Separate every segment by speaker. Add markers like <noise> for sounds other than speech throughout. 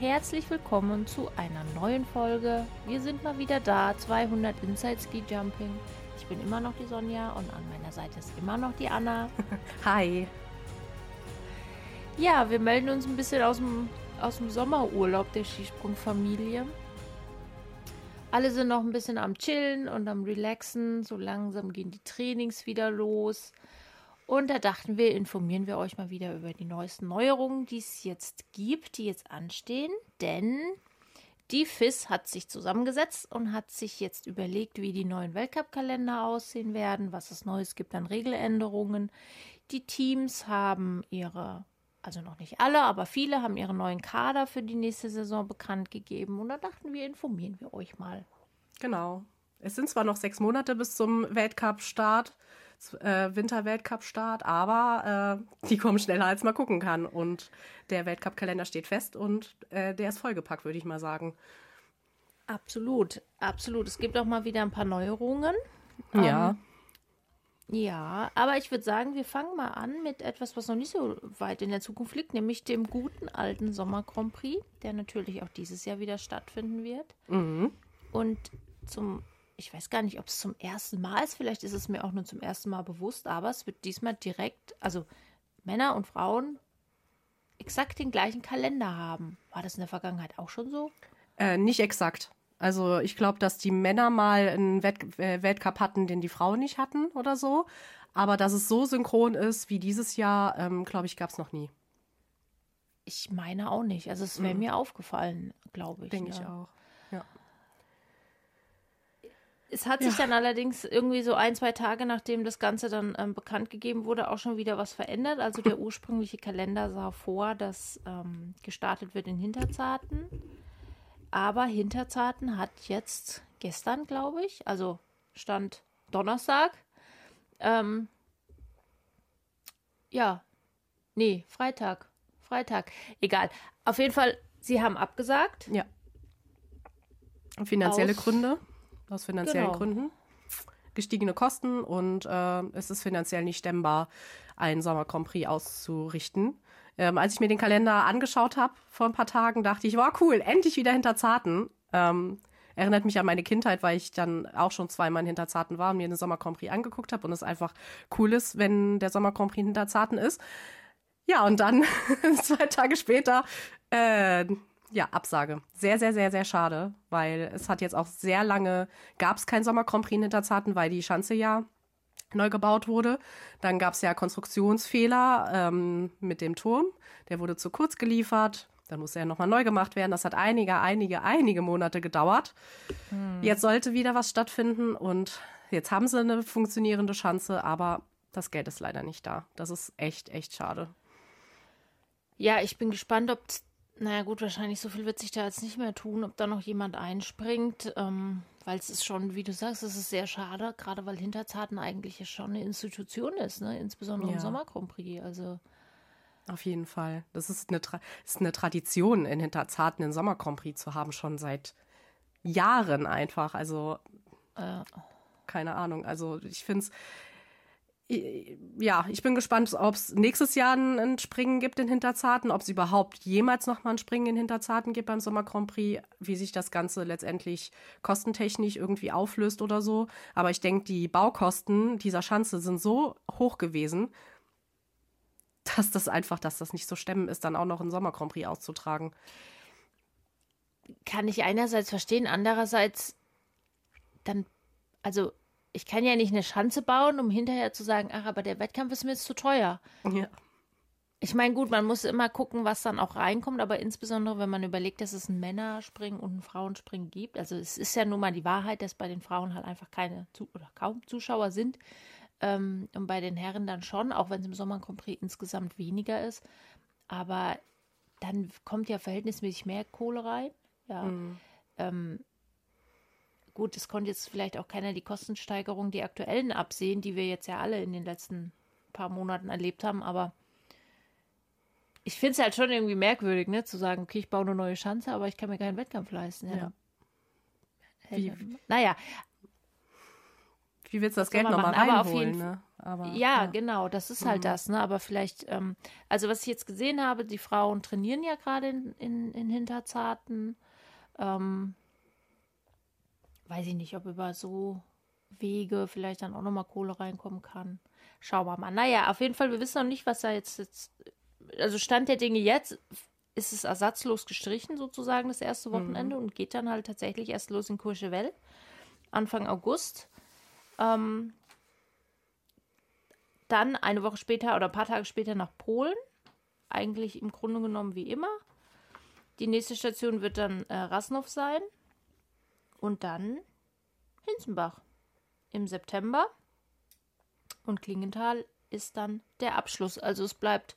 Speaker 1: herzlich willkommen zu einer neuen Folge. Wir sind mal wieder da, 200 Inside Ski Jumping. Ich bin immer noch die Sonja und an meiner Seite ist immer noch die Anna. <laughs>
Speaker 2: Hi.
Speaker 1: Ja, wir melden uns ein bisschen aus dem, aus dem Sommerurlaub der Skisprungfamilie. Alle sind noch ein bisschen am Chillen und am Relaxen. So langsam gehen die Trainings wieder los. Und da dachten wir, informieren wir euch mal wieder über die neuesten Neuerungen, die es jetzt gibt, die jetzt anstehen. Denn die FIS hat sich zusammengesetzt und hat sich jetzt überlegt, wie die neuen Weltcup-Kalender aussehen werden, was es Neues gibt an Regeländerungen. Die Teams haben ihre, also noch nicht alle, aber viele haben ihre neuen Kader für die nächste Saison bekannt gegeben. Und da dachten wir, informieren wir euch mal.
Speaker 2: Genau. Es sind zwar noch sechs Monate bis zum Weltcup-Start, äh, Winter-Weltcup-Start, aber äh, die kommen schneller, als man gucken kann. Und der Weltcup-Kalender steht fest und äh, der ist vollgepackt, würde ich mal sagen.
Speaker 1: Absolut, absolut. Es gibt auch mal wieder ein paar Neuerungen.
Speaker 2: Ja.
Speaker 1: Ähm, ja, aber ich würde sagen, wir fangen mal an mit etwas, was noch nicht so weit in der Zukunft liegt, nämlich dem guten alten Sommer Grand Prix, der natürlich auch dieses Jahr wieder stattfinden wird.
Speaker 2: Mhm.
Speaker 1: Und zum ich weiß gar nicht, ob es zum ersten Mal ist, vielleicht ist es mir auch nur zum ersten Mal bewusst, aber es wird diesmal direkt, also Männer und Frauen exakt den gleichen Kalender haben. War das in der Vergangenheit auch schon so?
Speaker 2: Äh, nicht exakt. Also ich glaube, dass die Männer mal einen Welt äh, Weltcup hatten, den die Frauen nicht hatten oder so. Aber dass es so synchron ist wie dieses Jahr, ähm, glaube ich, gab es noch nie.
Speaker 1: Ich meine auch nicht. Also es wäre mhm. mir aufgefallen, glaube ich.
Speaker 2: Denke ja. ich auch.
Speaker 1: Es hat sich ja. dann allerdings irgendwie so ein, zwei Tage, nachdem das Ganze dann ähm, bekannt gegeben wurde, auch schon wieder was verändert. Also der <laughs> ursprüngliche Kalender sah vor, dass ähm, gestartet wird in Hinterzarten. Aber Hinterzarten hat jetzt gestern, glaube ich, also stand Donnerstag, ähm, ja, nee, Freitag, Freitag, egal. Auf jeden Fall, sie haben abgesagt.
Speaker 2: Ja. Finanzielle Gründe aus finanziellen genau. Gründen. Gestiegene Kosten und äh, es ist finanziell nicht stemmbar, einen Sommer Grand Prix auszurichten. Ähm, als ich mir den Kalender angeschaut habe vor ein paar Tagen, dachte ich, wow, cool, endlich wieder hinter Zarten. Ähm, erinnert mich an meine Kindheit, weil ich dann auch schon zweimal hinter Zarten war und mir den Sommer Grand Prix angeguckt habe und es einfach cool ist, wenn der Sommer Grand Prix hinter Zarten ist. Ja, und dann <laughs> zwei Tage später äh, ja, Absage. Sehr, sehr, sehr, sehr schade, weil es hat jetzt auch sehr lange, gab es kein Sommer Grand Prix in Hinterzarten, weil die Schanze ja neu gebaut wurde. Dann gab es ja Konstruktionsfehler ähm, mit dem Turm. Der wurde zu kurz geliefert. Dann musste er nochmal neu gemacht werden. Das hat einige, einige, einige Monate gedauert. Hm. Jetzt sollte wieder was stattfinden und jetzt haben sie eine funktionierende Schanze, aber das Geld ist leider nicht da. Das ist echt, echt schade.
Speaker 1: Ja, ich bin gespannt, ob naja gut, wahrscheinlich so viel wird sich da jetzt nicht mehr tun, ob da noch jemand einspringt, ähm, weil es ist schon, wie du sagst, es ist sehr schade, gerade weil Hinterzarten eigentlich schon eine Institution ist, ne? insbesondere ja. im Sommer Grand Prix. Also
Speaker 2: auf jeden Fall. Das ist eine, Tra ist eine Tradition, in Hinterzarten den Sommer Grand Prix zu haben, schon seit Jahren einfach. Also äh. keine Ahnung. Also ich finde es ja, ich bin gespannt, ob es nächstes Jahr ein, Springen gibt in Hinterzarten, ob es überhaupt jemals noch mal ein Springen in Hinterzarten gibt beim Sommer Grand Prix, wie sich das Ganze letztendlich kostentechnisch irgendwie auflöst oder so. Aber ich denke, die Baukosten dieser Schanze sind so hoch gewesen, dass das einfach, dass das nicht so stemmen ist, dann auch noch ein Sommer Grand Prix auszutragen.
Speaker 1: Kann ich einerseits verstehen, andererseits dann, also ich kann ja nicht eine Schanze bauen, um hinterher zu sagen, ach, aber der Wettkampf ist mir jetzt zu teuer.
Speaker 2: Ja.
Speaker 1: Ich meine, gut, man muss immer gucken, was dann auch reinkommt, aber insbesondere, wenn man überlegt, dass es ein Männerspringen und ein Frauenspringen gibt. Also es ist ja nun mal die Wahrheit, dass bei den Frauen halt einfach keine oder kaum Zuschauer sind. Ähm, und bei den Herren dann schon, auch wenn es im Sommer insgesamt weniger ist. Aber dann kommt ja verhältnismäßig mehr Kohle rein. Ja. Mhm. Ähm, Gut, es konnte jetzt vielleicht auch keiner die Kostensteigerung, die aktuellen absehen, die wir jetzt ja alle in den letzten paar Monaten erlebt haben, aber ich finde es halt schon irgendwie merkwürdig, ne, zu sagen, okay, ich baue eine neue Schanze, aber ich kann mir keinen Wettkampf leisten. Ja.
Speaker 2: ja.
Speaker 1: Wie, naja.
Speaker 2: wie willst du das, das Geld nochmal reinholen? Ne?
Speaker 1: Aber, ja, ja, genau, das ist halt mhm. das. Ne? Aber vielleicht, ähm, also was ich jetzt gesehen habe, die Frauen trainieren ja gerade in, in, in Hinterzarten. Ähm, weiß ich nicht, ob über so Wege vielleicht dann auch nochmal Kohle reinkommen kann. Schauen wir mal. Naja, auf jeden Fall, wir wissen noch nicht, was da jetzt, jetzt also Stand der Dinge jetzt ist es ersatzlos gestrichen, sozusagen, das erste Wochenende mhm. und geht dann halt tatsächlich erst los in Courchevel, Anfang August. Ähm, dann eine Woche später oder ein paar Tage später nach Polen. Eigentlich im Grunde genommen wie immer. Die nächste Station wird dann äh, Rasnov sein. Und dann Hinzenbach im September. Und Klingenthal ist dann der Abschluss. Also es bleibt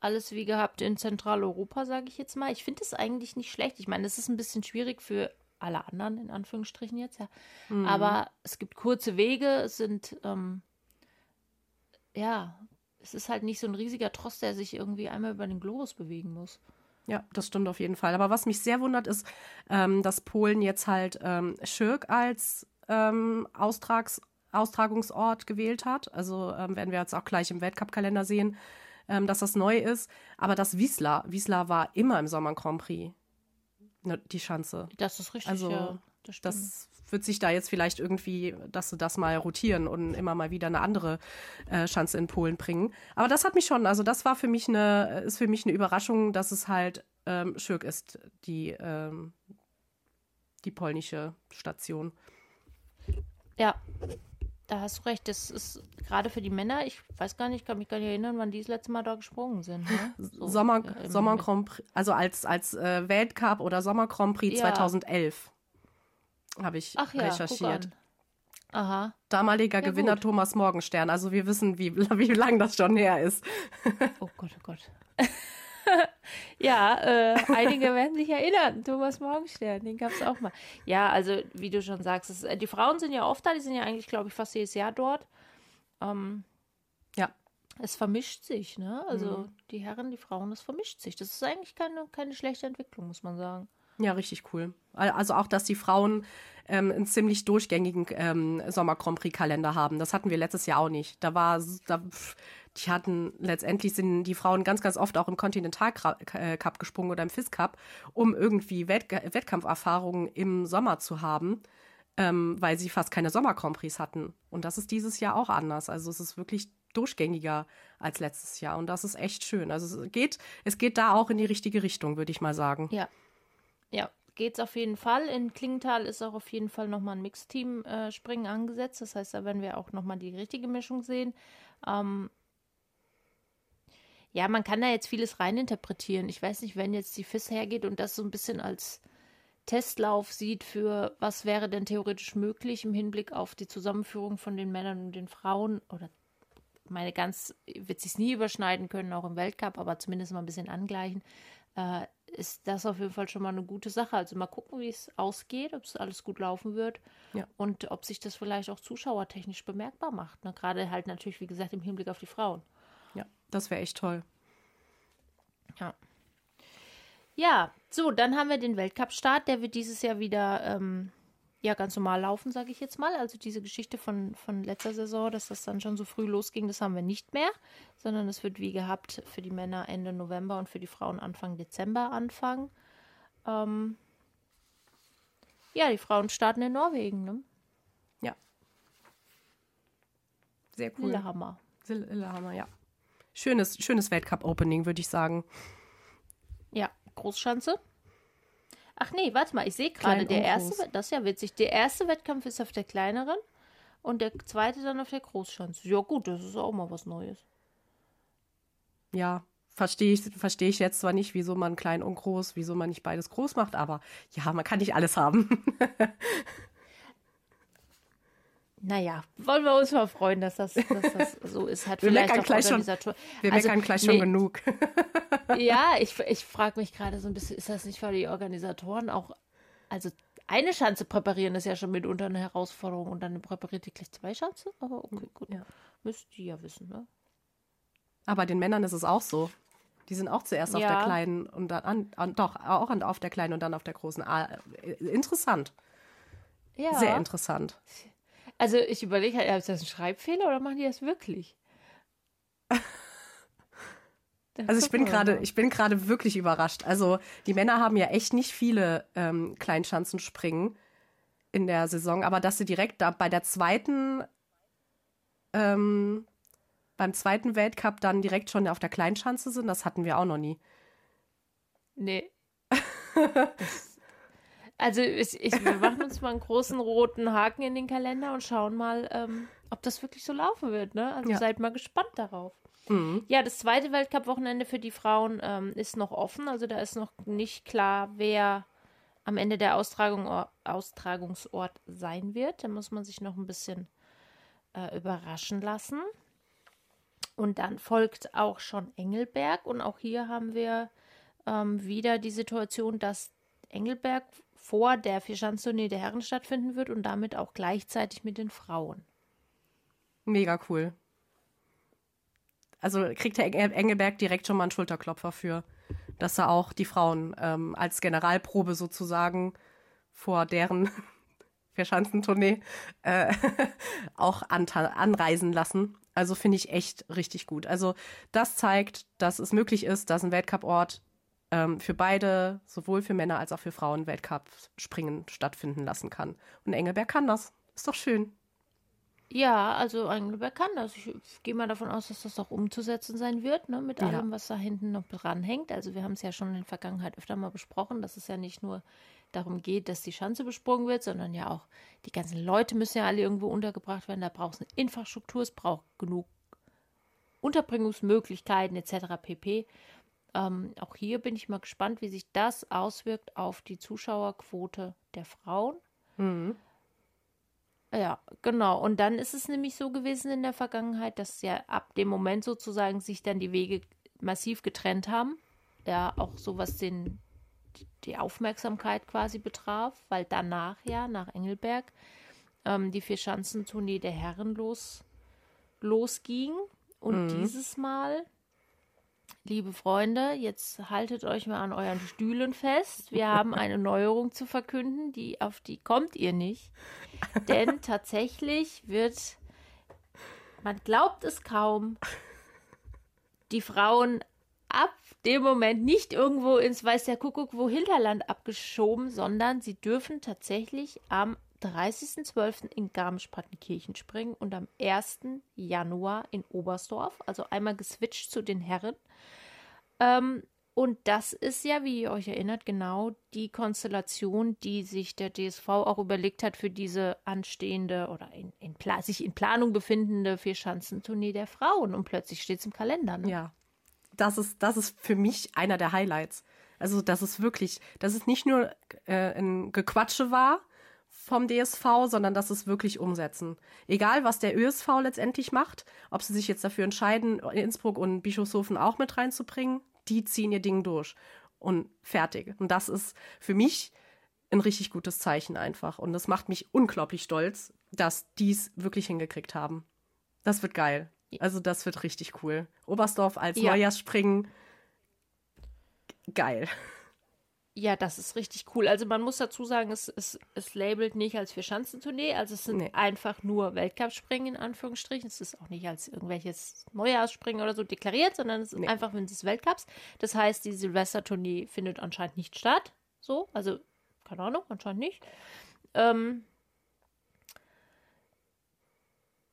Speaker 1: alles wie gehabt in Zentraleuropa, sage ich jetzt mal. Ich finde es eigentlich nicht schlecht. Ich meine, es ist ein bisschen schwierig für alle anderen, in Anführungsstrichen jetzt, ja. Mhm. Aber es gibt kurze Wege, es sind, ähm, ja, es ist halt nicht so ein riesiger Trost, der sich irgendwie einmal über den Globus bewegen muss.
Speaker 2: Ja, das stimmt auf jeden Fall. Aber was mich sehr wundert, ist, ähm, dass Polen jetzt halt ähm, Schirk als ähm, Austrags Austragungsort gewählt hat. Also ähm, werden wir jetzt auch gleich im Weltcup-Kalender sehen, ähm, dass das neu ist. Aber das Wiesla, Wiesla war immer im Sommer Grand Prix. Ne, die Schanze.
Speaker 1: Das ist richtig,
Speaker 2: also,
Speaker 1: ja.
Speaker 2: Das, das, wird sich da jetzt vielleicht irgendwie, dass sie das mal rotieren und immer mal wieder eine andere äh, Schanze in Polen bringen. Aber das hat mich schon, also das war für mich eine, ist für mich eine Überraschung, dass es halt ähm, Schürk ist, die, ähm, die polnische Station.
Speaker 1: Ja, da hast du recht. Das ist gerade für die Männer, ich weiß gar nicht, kann mich gar nicht erinnern, wann die das letzte Mal da gesprungen sind. Ne? <laughs>
Speaker 2: So, Sommer, äh, Sommer Grand Prix, also als, als äh, Weltcup oder Sommer Grand Prix ja. 2011 habe ich Ach ja, recherchiert.
Speaker 1: Aha.
Speaker 2: Damaliger ja, Gewinner gut. Thomas Morgenstern. Also wir wissen, wie, <laughs> wie lang das schon her ist. <laughs>
Speaker 1: oh Gott, oh Gott. <laughs> ja, äh, einige werden sich erinnern. Thomas Morgenstern, den gab es auch mal. Ja, also wie du schon sagst, es, äh, die Frauen sind ja oft da, die sind ja eigentlich, glaube ich, fast jedes Jahr dort. Ähm, ja. Es vermischt sich, ne? Also mhm. die Herren, die Frauen, es vermischt sich. Das ist eigentlich keine, keine schlechte Entwicklung, muss man sagen.
Speaker 2: Ja, richtig cool. Also auch, dass die Frauen ähm, einen ziemlich durchgängigen ähm, Sommer Grand Prix Kalender haben. Das hatten wir letztes Jahr auch nicht. Da war, da, die hatten letztendlich sind die Frauen ganz, ganz oft auch im Continental äh, Cup gesprungen oder im FIS Cup, um irgendwie Wett Wettkampferfahrungen im Sommer zu haben, ähm, weil sie fast keine Sommer Grand Prix hatten. Und das ist dieses Jahr auch anders. Also es ist wirklich durchgängiger als letztes Jahr und das ist echt schön. Also es geht, es geht da auch in die richtige Richtung, würde ich mal sagen.
Speaker 1: Ja. Ja, geht's auf jeden Fall. In Klingenthal ist auch auf jeden Fall nochmal ein Mixteam-Springen äh, angesetzt. Das heißt, da werden wir auch nochmal die richtige Mischung sehen. Ähm, ja, man kann da jetzt vieles reininterpretieren. Ich weiß nicht, wenn jetzt die FIS hergeht und das so ein bisschen als Testlauf sieht für, was wäre denn theoretisch möglich im Hinblick auf die Zusammenführung von den Männern und den Frauen oder meine ganz wird sich nie überschneiden können, auch im Weltcup, aber zumindest mal ein bisschen angleichen, äh, ist das auf jeden Fall schon mal eine gute Sache. Also mal gucken, wie es ausgeht, ob es alles gut laufen wird ja. und ob sich das vielleicht auch zuschauertechnisch bemerkbar macht. Ne? Gerade halt natürlich, wie gesagt, im Hinblick auf die Frauen.
Speaker 2: Ja, das wäre echt toll.
Speaker 1: Ja. Ja, so, dann haben wir den Weltcup-Start. Der wird dieses Jahr wieder ähm, ja ganz normal laufen, sage ich jetzt mal. Also diese Geschichte von, von letzter Saison, dass das dann schon so früh losging, das haben wir nicht mehr, sondern es wird wie gehabt für die Männer Ende November und für die Frauen Anfang Dezember anfangen. Ähm, ja, die Frauen starten in Norwegen, ne?
Speaker 2: Ja. Sehr cool. Lillehammer. Lillehammer, ja schönes, schönes Weltcup-Opening, würde ich sagen.
Speaker 1: Ja, Großschanze. Ach nee, warte mal, ich sehe gerade, der erste, das ist ja witzig, der erste Wettkampf ist auf der kleineren und der zweite dann auf der Großschanze. Ja gut, das ist auch mal was Neues.
Speaker 2: Ja, verstehe ich, verstehe ich jetzt zwar nicht, wieso man klein und groß, wieso man nicht beides groß macht, aber ja, man kann nicht alles haben. <laughs>
Speaker 1: Naja, wollen wir uns mal freuen, dass das, dass das <laughs> so ist. Hat wir vielleicht
Speaker 2: meckern gleich schon, wir also, meckern gleich nee, schon genug. <laughs>
Speaker 1: ja, ich, ich frage mich gerade so ein bisschen, ist das nicht für die Organisatoren auch, also eine Schanze präparieren ist ja schon mitunter eine Herausforderung und dann präpariert die gleich zwei Schanze? Aber okay, gut. Ja. Müsst ihr ja wissen, ne?
Speaker 2: Aber den Männern ist es auch so. Die sind auch zuerst ja. auf der kleinen und dann, an, an, doch, auch auf der kleinen und dann auf der großen. Ah, interessant. Ja. Sehr interessant.
Speaker 1: Also ich überlege halt, ist das ein Schreibfehler oder machen die das wirklich? <laughs>
Speaker 2: also ich bin gerade, ich bin gerade wirklich überrascht. Also die Männer haben ja echt nicht viele ähm, Kleinschanzenspringen in der Saison, aber dass sie direkt da bei der zweiten, ähm, beim zweiten Weltcup dann direkt schon auf der Kleinschanze sind, das hatten wir auch noch nie.
Speaker 1: Nee. <laughs> das, also ich, ich, wir machen uns mal einen großen roten Haken in den Kalender und schauen mal, ähm, ob das wirklich so laufen wird. Ne? Also ja. seid mal gespannt darauf. Mhm. Ja, das zweite Weltcup-Wochenende für die Frauen ähm, ist noch offen. Also da ist noch nicht klar, wer am Ende der Austragung, Austragungsort sein wird. Da muss man sich noch ein bisschen äh, überraschen lassen. Und dann folgt auch schon Engelberg. Und auch hier haben wir ähm, wieder die Situation, dass Engelberg vor der Vierschanztournee der Herren stattfinden wird und damit auch gleichzeitig mit den Frauen.
Speaker 2: Mega cool. Also kriegt der Engelberg direkt schon mal einen Schulterklopfer für dass er auch die Frauen ähm, als Generalprobe sozusagen vor deren <laughs> Verschanzentournee äh, <laughs> auch anreisen lassen. Also finde ich echt richtig gut. Also das zeigt, dass es möglich ist, dass ein Weltcuport ähm, für beide, sowohl für Männer als auch für Frauen, Weltcup-Springen stattfinden lassen kann. Und Engelberg kann das. Ist doch schön.
Speaker 1: Ja, also Engelberg kann das. Ich, gehe mal davon aus, dass das auch umzusetzen sein wird, ne, mit ja. allem, was da hinten noch dranhängt. Also wir haben es ja schon in der Vergangenheit öfter mal besprochen, dass es ja nicht nur darum geht, dass die Schanze besprungen wird, sondern ja auch die ganzen Leute müssen ja alle irgendwo untergebracht werden. Da braucht es eine Infrastruktur, es braucht genug Unterbringungsmöglichkeiten etc. pp. Ähm, auch hier bin ich mal gespannt, wie sich das auswirkt auf die Zuschauerquote der Frauen. Mhm. Ja, genau. Und dann ist es nämlich so gewesen in der Vergangenheit, dass ja ab dem Moment sozusagen sich dann die Wege massiv getrennt haben. Ja, auch so was den, die Aufmerksamkeit quasi betraf, weil danach ja, nach Engelberg, ähm, die Vierschanzentournee der Herren los, losging. Und mhm. dieses Mal Liebe Freunde, jetzt haltet euch mal an euren Stühlen fest. Wir haben eine Neuerung zu verkünden, die auf die kommt ihr nicht. Denn <laughs> tatsächlich wird, man glaubt es kaum, die Frauen ab dem Moment nicht irgendwo ins weiß der Kuckuck wo Hinterland abgeschoben, sondern sie dürfen tatsächlich am 30.12. in Garmisch-Partenkirchen springen und am 1. Januar in Oberstdorf. Also einmal geswitcht zu den Herren. Ähm, und das ist ja, wie ihr euch erinnert, genau die Konstellation, die sich der DSV auch überlegt hat für diese anstehende oder in, in sich in Planung befindende Vierschanzentournee der Frauen. Und plötzlich steht es im Kalender. Ne?
Speaker 2: Ja, das ist, das ist für mich einer der Highlights. Also, das ist wirklich, dass es nicht nur äh, ein Gequatsche war, vom DSV, sondern dass es wirklich umsetzen. Egal, was der ÖSV letztendlich macht, ob sie sich jetzt dafür entscheiden, Innsbruck und Bischofshofen auch mit reinzubringen, die ziehen ihr Ding durch und fertig. Und das ist für mich ein richtig gutes Zeichen einfach. Und das macht mich unglaublich stolz, dass die es wirklich hingekriegt haben. Das wird geil. Also das wird richtig cool. Oberstdorf als ja. Neujahrsspringen. Geil.
Speaker 1: Ja, das ist richtig cool. Also man muss dazu sagen, es, es, es labelt nicht als Vierschanzentournee, also es sind nee. einfach nur Weltcup-Springen in Anführungsstrichen. Es ist auch nicht als irgendwelches Neujahrsspringen oder so deklariert, sondern es ist nee. einfach wenn es Weltcups. Das heißt, die Silvestertournee findet anscheinend nicht statt. So, also keine Ahnung, anscheinend nicht. Ähm,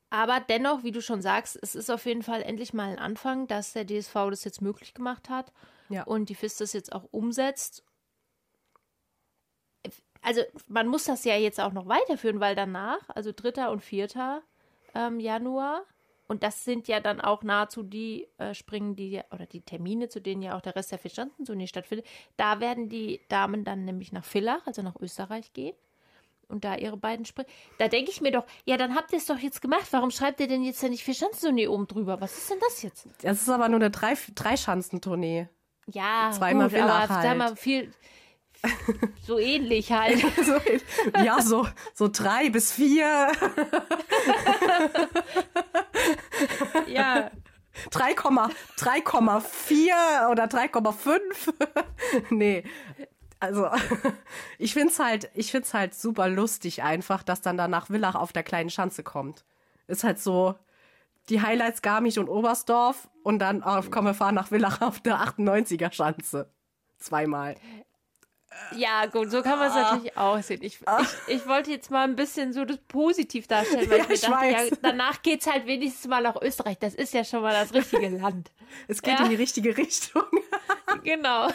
Speaker 1: aber dennoch, wie du schon sagst, es ist auf jeden Fall endlich mal ein Anfang, dass der DSV das jetzt möglich gemacht hat ja. und die FIS das jetzt auch umsetzt also man muss das ja jetzt auch noch weiterführen, weil danach, also 3. und 4. Ähm, Januar, und das sind ja dann auch nahezu die äh, Springen, die oder die Termine, zu denen ja auch der Rest der Vierschanzentournee stattfindet. Da werden die Damen dann nämlich nach Villach, also nach Österreich gehen und da ihre beiden Springen. Da denke ich mir doch, ja, dann habt ihr es doch jetzt gemacht. Warum schreibt ihr denn jetzt ja nicht Vierschanzentournee oben drüber? Was ist denn das jetzt?
Speaker 2: Das ist aber nur eine drei, Dreischanzentournee.
Speaker 1: Ja, zweimal gut, Villach aber halt. viel so ähnlich halt. <laughs>
Speaker 2: ja, so, so drei bis vier.
Speaker 1: ja.
Speaker 2: 3,4 oder 3,5. nee. also ich finde es halt, ich find's halt super lustig einfach, dass dann danach Villach auf der kleinen Schanze kommt. Ist halt so die Highlights Garmisch und Oberstdorf und dann auf, komm, wir fahren nach Villach auf der 98er Schanze. Zweimal.
Speaker 1: Ja, gut, so kann man es ah. natürlich auch sehen. Ich, ah. ich, ich, wollte jetzt mal ein bisschen so das positiv darstellen, weil ja, ich mir dachte, ja, <laughs> danach geht es halt wenigstens mal nach Österreich. Das ist ja schon mal das richtige <laughs> Land.
Speaker 2: Es geht ja. in die richtige Richtung. <laughs>
Speaker 1: genau.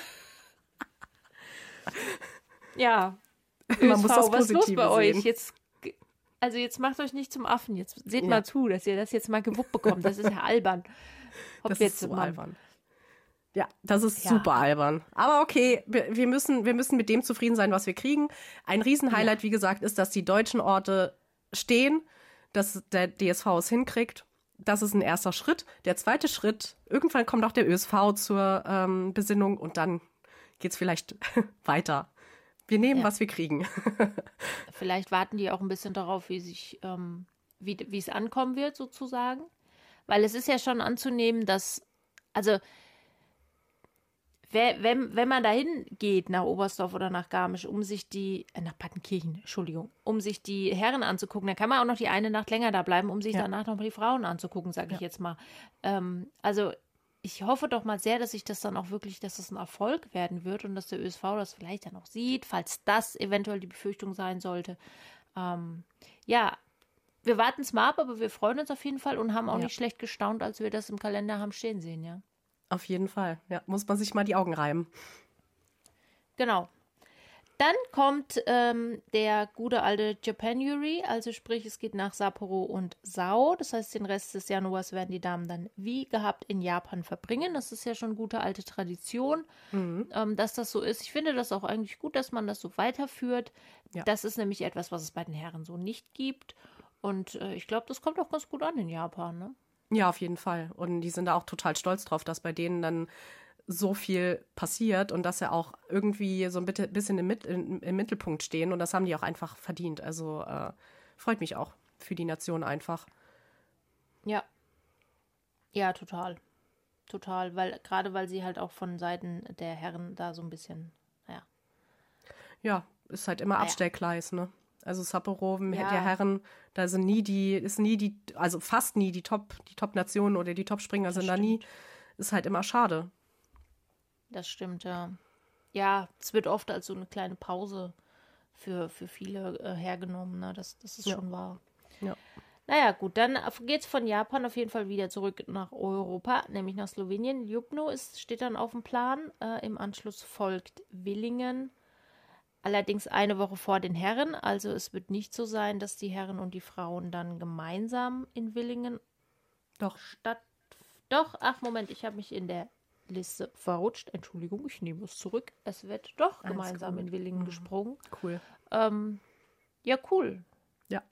Speaker 1: Ja. Man ÖSV, muss das was ist los bei sehen. euch? Jetzt, also jetzt macht euch nicht zum Affen. Jetzt seht ja. mal zu, dass ihr das jetzt mal gewuppt bekommt. Das ist ja albern.
Speaker 2: Ob das ist so albern. Ja, das ist ja. super albern. Aber okay, wir, müssen, wir müssen mit dem zufrieden sein, was wir kriegen. Ein Riesenhighlight, ja. wie gesagt, ist, dass die deutschen Orte stehen, dass der DSV es hinkriegt. Das ist ein erster Schritt. Der zweite Schritt, irgendwann kommt auch der ÖSV zur ähm, Besinnung und dann geht es vielleicht <laughs> weiter. Wir nehmen, ja. was wir kriegen. <laughs>
Speaker 1: vielleicht warten die auch ein bisschen darauf, wie sich, ähm, wie, wie es ankommen wird, sozusagen. Weil es ist ja schon anzunehmen, dass, also wenn, wenn man dahin geht, nach Oberstdorf oder nach Garmisch, um sich die, äh, nach Pattenkirchen, Entschuldigung, um sich die Herren anzugucken, dann kann man auch noch die eine Nacht länger da bleiben, um sich ja. danach noch mal die Frauen anzugucken, sage ich jetzt mal. Ähm, also ich hoffe doch mal sehr, dass sich das dann auch wirklich, dass das ein Erfolg werden wird und dass der ÖSV das vielleicht dann auch sieht, falls das eventuell die Befürchtung sein sollte. Ähm, ja, wir warten es mal ab, aber wir freuen uns auf jeden Fall und haben auch ja. nicht schlecht gestaunt, als wir das im Kalender haben stehen sehen, ja.
Speaker 2: Auf jeden Fall. Ja, muss man sich mal die Augen reiben.
Speaker 1: Genau. Dann kommt ähm, der gute alte Japanuary, also sprich, es geht nach Sapporo und Sao. Das heißt, den Rest des Januars werden die Damen dann wie gehabt in Japan verbringen. Das ist ja schon gute alte Tradition, mhm. ähm, dass das so ist. Ich finde das auch eigentlich gut, dass man das so weiterführt. Ja. Das ist nämlich etwas, was es bei den Herren so nicht gibt. Und äh, ich glaube, das kommt auch ganz gut an in Japan, ne?
Speaker 2: Ja, auf jeden Fall. Und die sind da auch total stolz drauf, dass bei denen dann so viel passiert und dass sie auch irgendwie so ein bisschen im, im, im Mittelpunkt stehen. Und das haben die auch einfach verdient. Also äh, freut mich auch für die Nation einfach.
Speaker 1: Ja. Ja, total. Total. Weil, gerade weil sie halt auch von Seiten der Herren da so ein bisschen, naja.
Speaker 2: Ja, ist halt immer naja. Abstellgleis, ne? Also Sapporo, ja. der Herren, da sind nie die, ist nie die, also fast nie die Top, die Top-Nationen oder die Top-Springer das sind stimmt. da nie. Ist halt immer schade.
Speaker 1: Das stimmt, ja. Ja, es wird oft als so eine kleine Pause für, für viele äh, hergenommen, ne? Das, das ist ja. schon wahr. Ja. Naja, gut, dann geht es von Japan auf jeden Fall wieder zurück nach Europa, nämlich nach Slowenien. Ljubno ist, steht dann auf dem Plan. Äh, Im Anschluss folgt Willingen allerdings eine Woche vor den Herren. Also es wird nicht so sein, dass die Herren und die Frauen dann gemeinsam in Willingen doch statt. Doch, ach Moment, ich habe mich in der Liste verrutscht. Entschuldigung, ich nehme es zurück. Es wird doch Alles gemeinsam gut. in Willingen mhm. gesprungen.
Speaker 2: Cool.
Speaker 1: Ähm, ja, cool.
Speaker 2: Ja,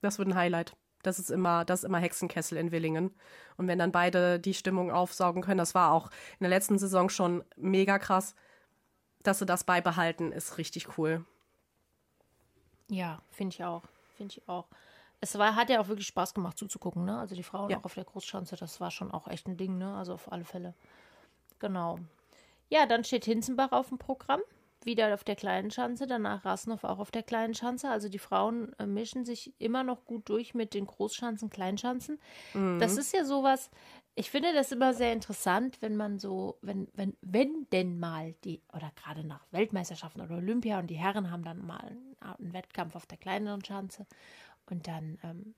Speaker 2: das wird ein Highlight. Das ist immer, das ist immer Hexenkessel in Willingen. Und wenn dann beide die Stimmung aufsaugen können, das war auch in der letzten Saison schon mega krass dass sie das beibehalten, ist richtig cool.
Speaker 1: Ja, finde ich auch. Finde ich auch. Es war, hat ja auch wirklich Spaß gemacht zuzugucken, ne? Also die Frauen ja. auch auf der Großschanze, das war schon auch echt ein Ding, ne? Also auf alle Fälle. Genau. Ja, dann steht Hinzenbach auf dem Programm. Wieder auf der kleinen Schanze, danach Rasnov auch auf der kleinen Schanze. Also die Frauen äh, mischen sich immer noch gut durch mit den Großschanzen, Kleinschanzen. Mhm. Das ist ja sowas, ich finde das immer sehr interessant, wenn man so, wenn, wenn, wenn denn mal die, oder gerade nach Weltmeisterschaften oder Olympia und die Herren haben dann mal einen, einen Wettkampf auf der kleineren Schanze und dann ähm,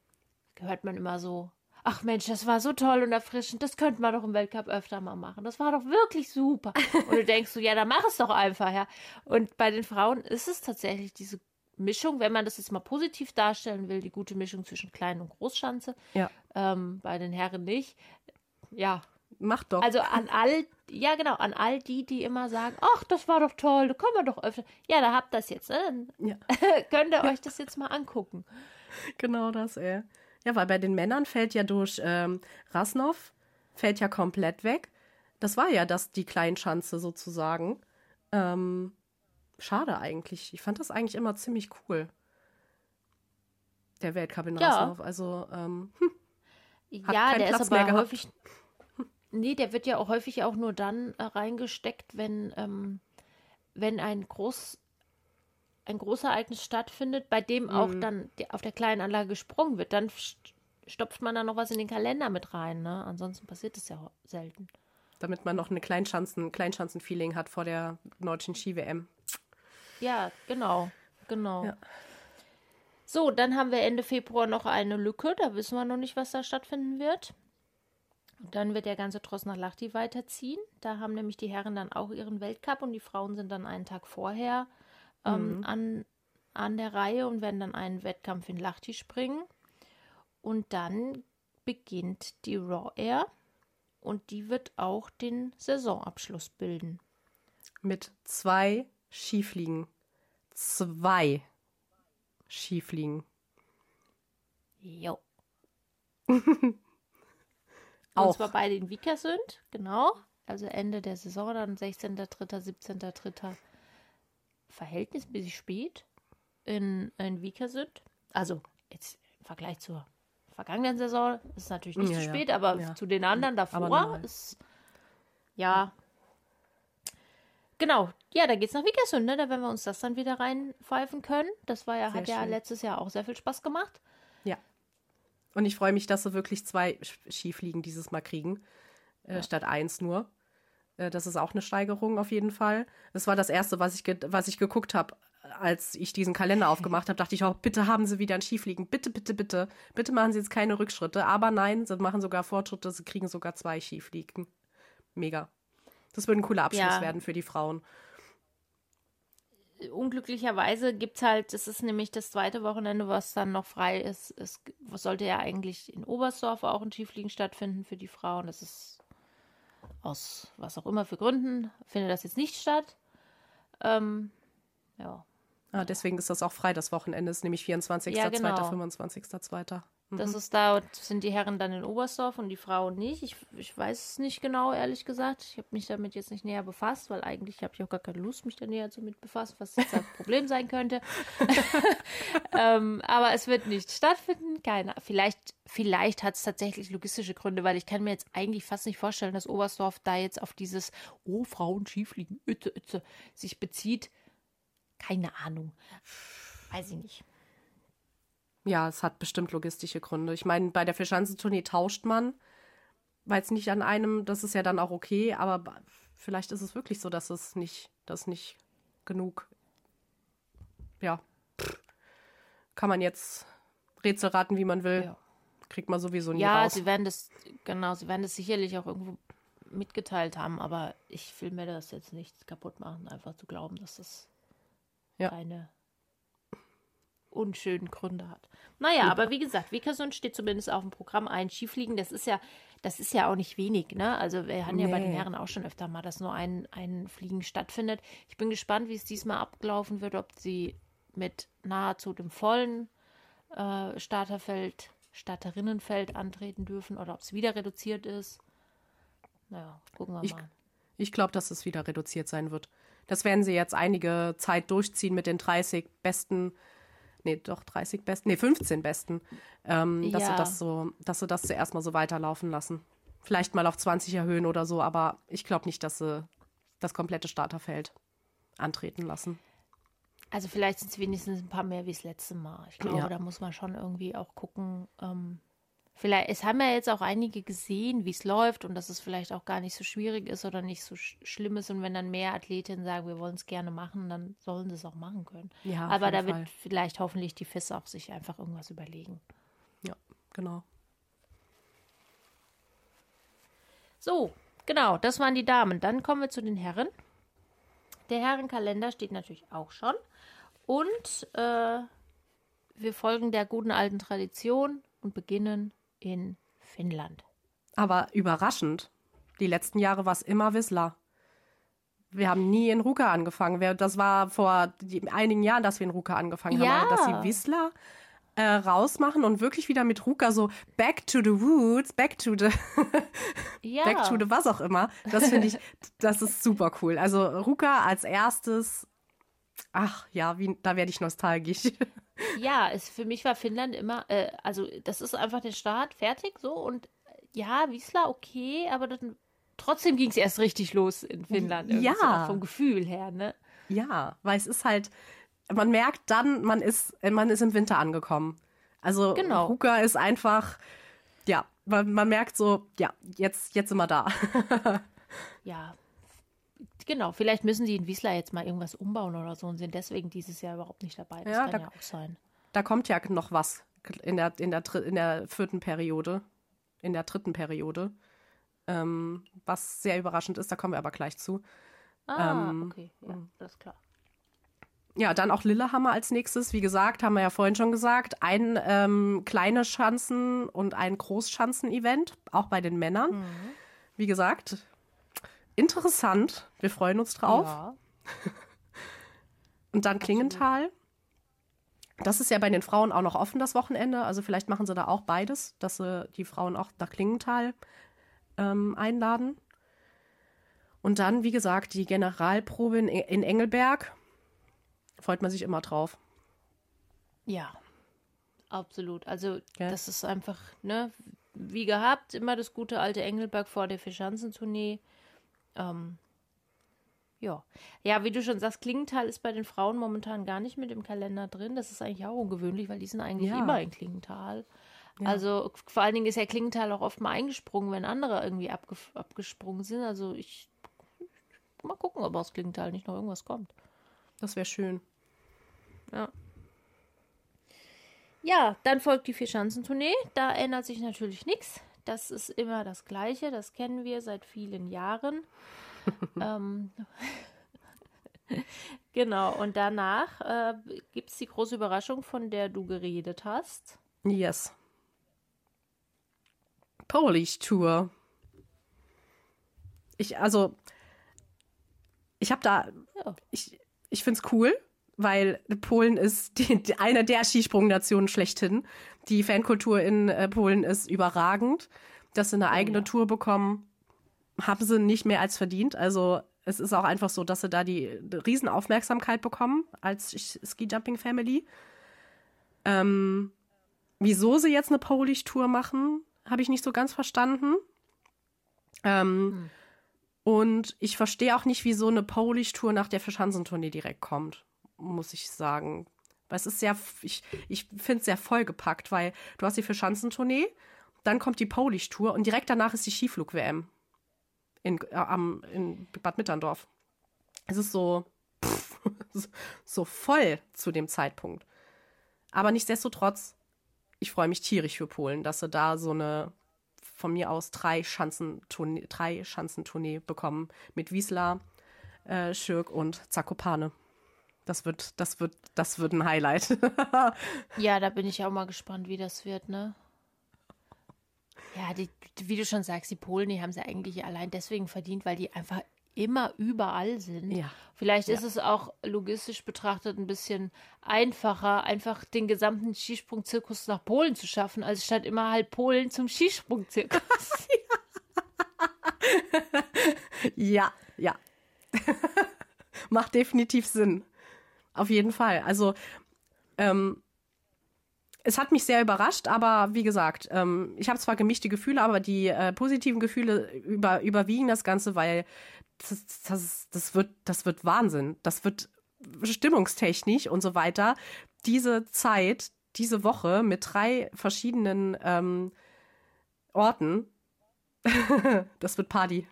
Speaker 1: hört man immer so, ach Mensch, das war so toll und erfrischend, das könnte man doch im Weltcup öfter mal machen. Das war doch wirklich super. Und du denkst so, ja, dann mach es doch einfach, ja. Und bei den Frauen ist es tatsächlich diese Mischung, wenn man das jetzt mal positiv darstellen will, die gute Mischung zwischen Klein- und Großschanze.
Speaker 2: Ja.
Speaker 1: Ähm, bei den Herren nicht ja.
Speaker 2: Mach doch.
Speaker 1: Also an all, ja genau, an all die, die immer sagen, ach, das war doch toll, da kommen wir doch öfter. Ja, da habt ihr das jetzt, ne? Ja. <laughs> Könnt ihr euch das jetzt mal angucken.
Speaker 2: Genau das, ey. Ja, weil bei den Männern fällt ja durch ähm, Rasnov, fällt ja komplett weg. Das war ja das, die Kleinschanze sozusagen. Ähm, schade eigentlich. Ich fand das eigentlich immer ziemlich cool. Der Weltcup in ja. Rasnov. Also, ähm, hm.
Speaker 1: Ja, der ist aber häufig. Nee, der wird ja auch häufig auch nur dann äh, reingesteckt, wenn, ähm, wenn ein groß ein Großereignis stattfindet, bei dem mhm. auch dann auf der kleinen Anlage gesprungen wird, dann stopft man da noch was in den Kalender mit rein. Ne? Ansonsten passiert es ja selten.
Speaker 2: Damit man noch eine Kleinschanzen, Kleinschanzen-Feeling hat vor der nordischen Ski-WM.
Speaker 1: Ja, genau, genau. Ja. So, dann haben wir Ende Februar noch eine Lücke. Da wissen wir noch nicht, was da stattfinden wird. Und dann wird der ganze Tross nach Lahti weiterziehen. Da haben nämlich die Herren dann auch ihren Weltcup und die Frauen sind dann einen Tag vorher ähm, mhm. an, an der Reihe und werden dann einen Wettkampf in Lahti springen. Und dann beginnt die Raw Air und die wird auch den Saisonabschluss bilden.
Speaker 2: Mit zwei Skifliegen. Zwei Skifliegen.
Speaker 1: Jo. <laughs> auch. Und zwar beide in Vikersund, genau. Also Ende der Saison, dann 16.3., 17.3. Verhältnismäßig spät in, in Vikersund. Also jetzt im Vergleich zur vergangenen Saison ist es natürlich nicht ja, zu spät, ja. aber ja. zu den anderen davor ist ja genau. Ja, da geht's nach Vikersund, ne? Da werden wir uns das dann wieder reinpfeifen können. Das war ja, sehr hat schön. ja letztes Jahr auch sehr viel Spaß gemacht.
Speaker 2: Ja. Und ich freue mich, dass sie wirklich zwei Skifliegen dieses Mal kriegen, äh, statt eins nur. Äh, das ist auch eine Steigerung auf jeden Fall. Das war das erste, was ich, was ich geguckt habe als ich diesen Kalender aufgemacht habe, dachte ich auch, bitte haben Sie wieder ein Skifliegen. Bitte, bitte, bitte. Bitte machen Sie jetzt keine Rückschritte. Aber nein, Sie machen sogar Fortschritte. Sie kriegen sogar zwei Skifliegen. Mega. Das würde ein cooler Abschluss ja. werden für die Frauen.
Speaker 1: Unglücklicherweise gibt es halt, das ist nämlich das zweite Wochenende, was dann noch frei ist. Es sollte ja eigentlich in Oberstdorf auch ein Skifliegen stattfinden für die Frauen. Das ist aus was auch immer für Gründen, findet das jetzt nicht statt. Ähm, ja,
Speaker 2: Ah, deswegen ist das auch frei, das Wochenende ist nämlich 24.2., ja, genau. 25.2.
Speaker 1: Mhm. Das ist da, sind die Herren dann in Oberstdorf und die Frauen nicht. Ich, ich weiß es nicht genau, ehrlich gesagt. Ich habe mich damit jetzt nicht näher befasst, weil eigentlich habe ich auch gar keine Lust, mich da näher damit befassen, was jetzt ein Problem sein könnte. <laughs> ähm, aber es wird nicht stattfinden. Keine, vielleicht vielleicht hat es tatsächlich logistische Gründe, weil ich kann mir jetzt eigentlich fast nicht vorstellen, dass Oberstdorf da jetzt auf dieses Oh, Frauen Skifliegen, Ütte, Ütte, sich bezieht keine Ahnung. Weiß ich nicht.
Speaker 2: Ja, es hat bestimmt logistische Gründe. Ich meine, bei der Verschanzentournee tauscht man, weil es nicht an einem, das ist ja dann auch okay, aber vielleicht ist es wirklich so, dass es nicht, dass nicht genug, ja, kann man jetzt Rätsel raten, wie man will. Ja. Kriegt man sowieso nie
Speaker 1: ja,
Speaker 2: raus.
Speaker 1: Ja, sie werden das, genau, sie werden das sicherlich auch irgendwo mitgeteilt haben, aber ich will mir das jetzt nicht kaputt machen, einfach zu glauben, dass das ja. keine unschönen Gründe hat. Naja, ja. aber wie gesagt, Vikersund steht zumindest auf dem Programm ein. Skifliegen, das ist ja, das ist ja auch nicht wenig, ne? Also wir hatten nee. ja bei den Herren auch schon öfter mal, dass nur ein, ein Fliegen stattfindet. Ich bin gespannt, wie es diesmal abgelaufen wird, ob sie mit nahezu dem vollen äh, Starterfeld, Starterinnenfeld antreten dürfen oder ob es wieder reduziert ist. Naja, gucken wir
Speaker 2: ich,
Speaker 1: mal.
Speaker 2: Ich glaube, dass es wieder reduziert sein wird. Das werden sie jetzt einige Zeit durchziehen mit den 30 besten, nee, doch 30 besten, nee, 15 besten, ähm, dass ja. sie das so, dass sie das zuerst mal so weiterlaufen lassen. Vielleicht mal auf 20 erhöhen oder so, aber ich glaube nicht, dass sie das komplette Starterfeld antreten lassen.
Speaker 1: Also vielleicht sind es wenigstens ein paar mehr wie das letzte Mal. Ich glaube, ja. da muss man schon irgendwie auch gucken, ähm, Vielleicht, es haben ja jetzt auch einige gesehen, wie es läuft und dass es vielleicht auch gar nicht so schwierig ist oder nicht so sch schlimm ist. Und wenn dann mehr Athletinnen sagen, wir wollen es gerne machen, dann sollen sie es auch machen können. Ja, Aber da wird vielleicht hoffentlich die FIS auch sich einfach irgendwas überlegen.
Speaker 2: Ja, genau.
Speaker 1: So, genau, das waren die Damen. Dann kommen wir zu den Herren. Der Herrenkalender steht natürlich auch schon. Und äh, wir folgen der guten alten Tradition und beginnen in Finnland.
Speaker 2: Aber überraschend. Die letzten Jahre war es immer Whistler. Wir haben nie in Ruka angefangen. Das war vor einigen Jahren, dass wir in Ruka angefangen ja. haben. dass sie Whistler äh, rausmachen und wirklich wieder mit Ruka so back to the roots, back to the <laughs> ja. back to the was auch immer. Das finde ich, das ist super cool. Also Ruka als erstes, ach ja, wie, da werde ich nostalgisch. <laughs>
Speaker 1: Ja, es, für mich war Finnland immer, äh, also das ist einfach der Start, fertig so und ja, Wiesla okay, aber dann, trotzdem ging es erst richtig los in Finnland.
Speaker 2: Ja.
Speaker 1: So vom Gefühl her, ne?
Speaker 2: Ja, weil es ist halt, man merkt dann, man ist, man ist im Winter angekommen. Also genau. Ruka ist einfach, ja, man, man merkt so, ja, jetzt, jetzt sind wir da. <laughs>
Speaker 1: ja, genau. Vielleicht müssen die in Wiesla jetzt mal irgendwas umbauen oder so und sind deswegen dieses Jahr überhaupt nicht dabei. Das ja, kann da, ja auch sein.
Speaker 2: Da kommt ja noch was in der, in der, in der vierten Periode, in der dritten Periode. Ähm, was sehr überraschend ist, da kommen wir aber gleich zu.
Speaker 1: Ah, ähm, okay, ja, das ist klar.
Speaker 2: Ja, dann auch Lillehammer als nächstes. Wie gesagt, haben wir ja vorhin schon gesagt, ein ähm, kleine Schanzen und ein Großschanzen-Event, auch bei den Männern. Mhm. Wie gesagt, interessant. Wir freuen uns drauf. Ja. und dann Klingenthal. Das ist ja bei den Frauen auch noch offen das Wochenende. Also vielleicht machen sie da auch beides, dass sie die Frauen auch nach Klingenthal ähm, einladen. Und dann, wie gesagt, die Generalprobe in, in Engelberg. Freut man sich immer drauf.
Speaker 1: Ja, absolut. Also ja. das ist einfach, ne, wie gehabt, immer das gute alte Engelberg vor der Fischanzentournee. Ähm, ja. Ja, wie du schon sagst, Klingenthal ist bei den Frauen momentan gar nicht mit im Kalender drin. Das ist eigentlich auch ungewöhnlich, weil die sind eigentlich ja. immer in Klingenthal. Ja. Also vor allen Dingen ist ja Klingenthal auch oft mal eingesprungen, wenn andere irgendwie abge abgesprungen sind. Also ich mal gucken, ob aus Klingenthal nicht noch irgendwas kommt.
Speaker 2: Das wäre schön.
Speaker 1: Ja. Ja, dann folgt die Vierschanzentournee. Da ändert sich natürlich nichts. Das ist immer das Gleiche. Das kennen wir seit vielen Jahren. <laughs> ähm, <laughs> genau, und danach äh, gibt es die große Überraschung, von der du geredet hast.
Speaker 2: Yes. Polish Tour. Ich, also, ich habe da, ja. ich, ich finde es cool, weil Polen ist <laughs> die, die, eine der Skisprungnationen schlechthin. Die Fankultur in äh, Polen ist überragend. Dass sie eine eigene ja. Tour bekommen, haben sie nicht mehr als verdient. Also es ist auch einfach so, dass sie da die Riesenaufmerksamkeit bekommen als Ski-Jumping-Family. Ähm, wieso sie jetzt eine Polish-Tour machen, habe ich nicht so ganz verstanden. Ähm, hm. Und ich verstehe auch nicht, wie so eine Polish-Tour nach der Verschanzentournee direkt kommt, muss ich sagen. Weil es ist sehr, ich, ich finde es sehr vollgepackt, weil du hast die Verschanzentournee, dann kommt die Polish-Tour und direkt danach ist die Skiflug-WM in, äh, in Bad Mitterndorf. Es ist so, pff, <laughs> so voll zu dem Zeitpunkt. Aber nichtsdestotrotz, ich freue mich tierisch für Polen, dass sie da so eine von mir aus drei Schanzentournee, drei Schanzentournee bekommen mit Wiesla, äh, Schirk und Zakopane. Das wird, das wird, das wird ein Highlight. <laughs>
Speaker 1: ja, da bin ich auch mal gespannt, wie das wird, ne? Ja, die, wie du schon sagst, die Polen, die haben sie eigentlich allein deswegen verdient, weil die einfach immer überall sind. Ja. Vielleicht ja. ist es auch logistisch betrachtet ein bisschen einfacher, einfach den gesamten Skisprungzirkus nach Polen zu schaffen, als statt immer halt Polen zum Skisprungzirkus. <laughs>
Speaker 2: ja, ja. <laughs> Macht definitiv Sinn. Auf jeden Fall. Also, ähm, es hat mich sehr überrascht, aber wie gesagt, ähm, ich habe zwar gemischte Gefühle, aber die äh, positiven Gefühle über, überwiegen das Ganze, weil das, das, das, wird, das wird Wahnsinn. Das wird stimmungstechnisch und so weiter. Diese Zeit, diese Woche mit drei verschiedenen ähm, Orten, <laughs> das wird Party.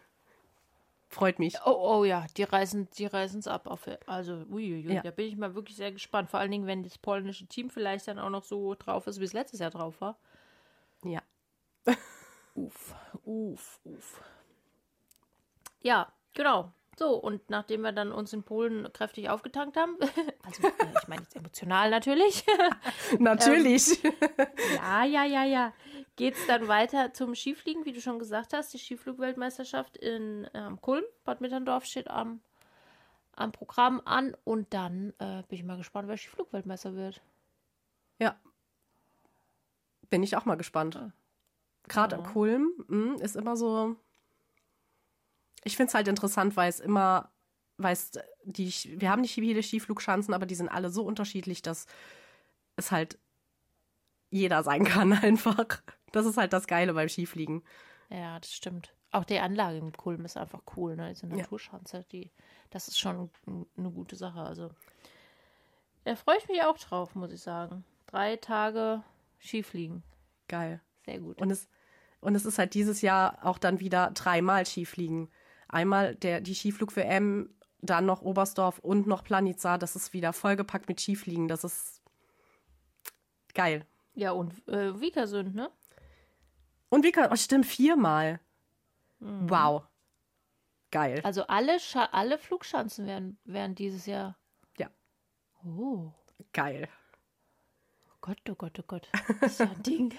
Speaker 2: Freut mich.
Speaker 1: Oh, oh ja, die reisen die reisen's ab. Auf, also, uiuiui, ja. da bin ich mal wirklich sehr gespannt. Vor allen Dingen, wenn das polnische Team vielleicht dann auch noch so drauf ist, wie es letztes Jahr drauf war.
Speaker 2: Ja. <laughs>
Speaker 1: uff, uff, uff. Ja, Genau. So, und nachdem wir dann uns in Polen kräftig aufgetankt haben, <laughs> also ich meine jetzt emotional natürlich. <laughs>
Speaker 2: natürlich.
Speaker 1: ähm, ja, ja, ja, ja. Geht es dann weiter zum Skifliegen, wie du schon gesagt hast. Die Skiflugweltmeisterschaft in ähm, Kulm, Bad Mitterndorf steht am, am Programm an. Und dann äh, bin ich mal gespannt, wer Skiflugweltmeister wird.
Speaker 2: Ja. Bin ich auch mal gespannt. Ja. Gerade ja. Kulm mh, hm, ist immer so ich finde es halt interessant, weil es immer, weil es die, wir haben nicht viele Skiflugschanzen, aber die sind alle so unterschiedlich, dass es halt jeder sein kann <laughs> einfach. Das ist halt das Geile beim Skifliegen.
Speaker 1: Ja, das stimmt. Auch die Anlage im Kulm ist einfach cool, ne? Diese Naturschanze, die, das ist schon eine gute Sache. Also da freue ich mich auch drauf, muss ich sagen. Drei Tage Skifliegen.
Speaker 2: Geil.
Speaker 1: Sehr gut.
Speaker 2: Und es, und es ist halt dieses Jahr auch dann wieder dreimal Skifliegen. Einmal der, die Skiflug-WM, dann noch Oberstdorf und noch Planica. Das ist wieder vollgepackt mit Skifliegen. Das ist geil.
Speaker 1: Ja, und äh, Vikersund, ne?
Speaker 2: Und Vikersund, oh, stimmt, viermal. Mhm. Wow. Geil.
Speaker 1: Also alle, Scha alle Flugschanzen werden, werden dieses Jahr.
Speaker 2: Ja.
Speaker 1: Oh.
Speaker 2: Geil.
Speaker 1: Oh Gott, oh Gott, oh Gott. Das ist ja ein Ding.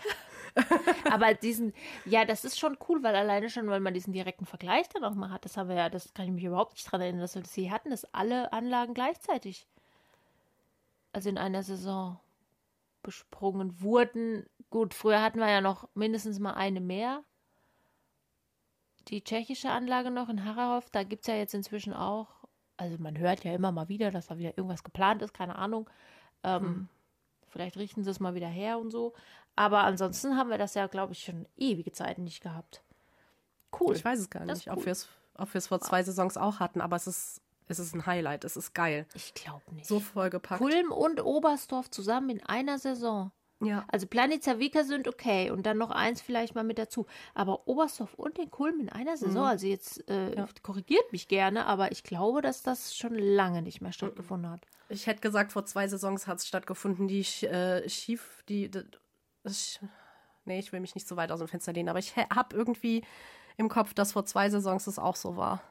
Speaker 1: <laughs> Aber diesen, ja, das ist schon cool, weil alleine schon, weil man diesen direkten Vergleich dann auch mal hat. Das haben wir ja, das kann ich mich überhaupt nicht dran erinnern, dass wir das hier hatten, dass alle Anlagen gleichzeitig, also in einer Saison besprungen wurden. Gut, früher hatten wir ja noch mindestens mal eine mehr. Die tschechische Anlage noch in Hararov, da gibt es ja jetzt inzwischen auch, also man hört ja immer mal wieder, dass da wieder irgendwas geplant ist, keine Ahnung. Ähm, hm. Vielleicht richten sie es mal wieder her und so. Aber ansonsten haben wir das ja, glaube ich, schon ewige Zeiten nicht gehabt.
Speaker 2: Cool. Ich weiß es gar nicht, cool. ob wir es ob vor zwei Saisons auch hatten, aber es ist, es ist ein Highlight, es ist geil.
Speaker 1: Ich glaube nicht.
Speaker 2: So vollgepackt.
Speaker 1: Kulm und Oberstdorf zusammen in einer Saison.
Speaker 2: Ja.
Speaker 1: Also Planica Vika sind okay und dann noch eins vielleicht mal mit dazu. Aber Oberstdorf und den Kulm in einer Saison, mhm. also jetzt äh, ja. korrigiert mich gerne, aber ich glaube, dass das schon lange nicht mehr stattgefunden hat.
Speaker 2: Ich hätte gesagt, vor zwei Saisons hat es stattgefunden, die äh, Schief, die, die ich, nee, ich will mich nicht so weit aus dem Fenster lehnen, aber ich habe irgendwie im Kopf, dass vor zwei Saisons es auch so war.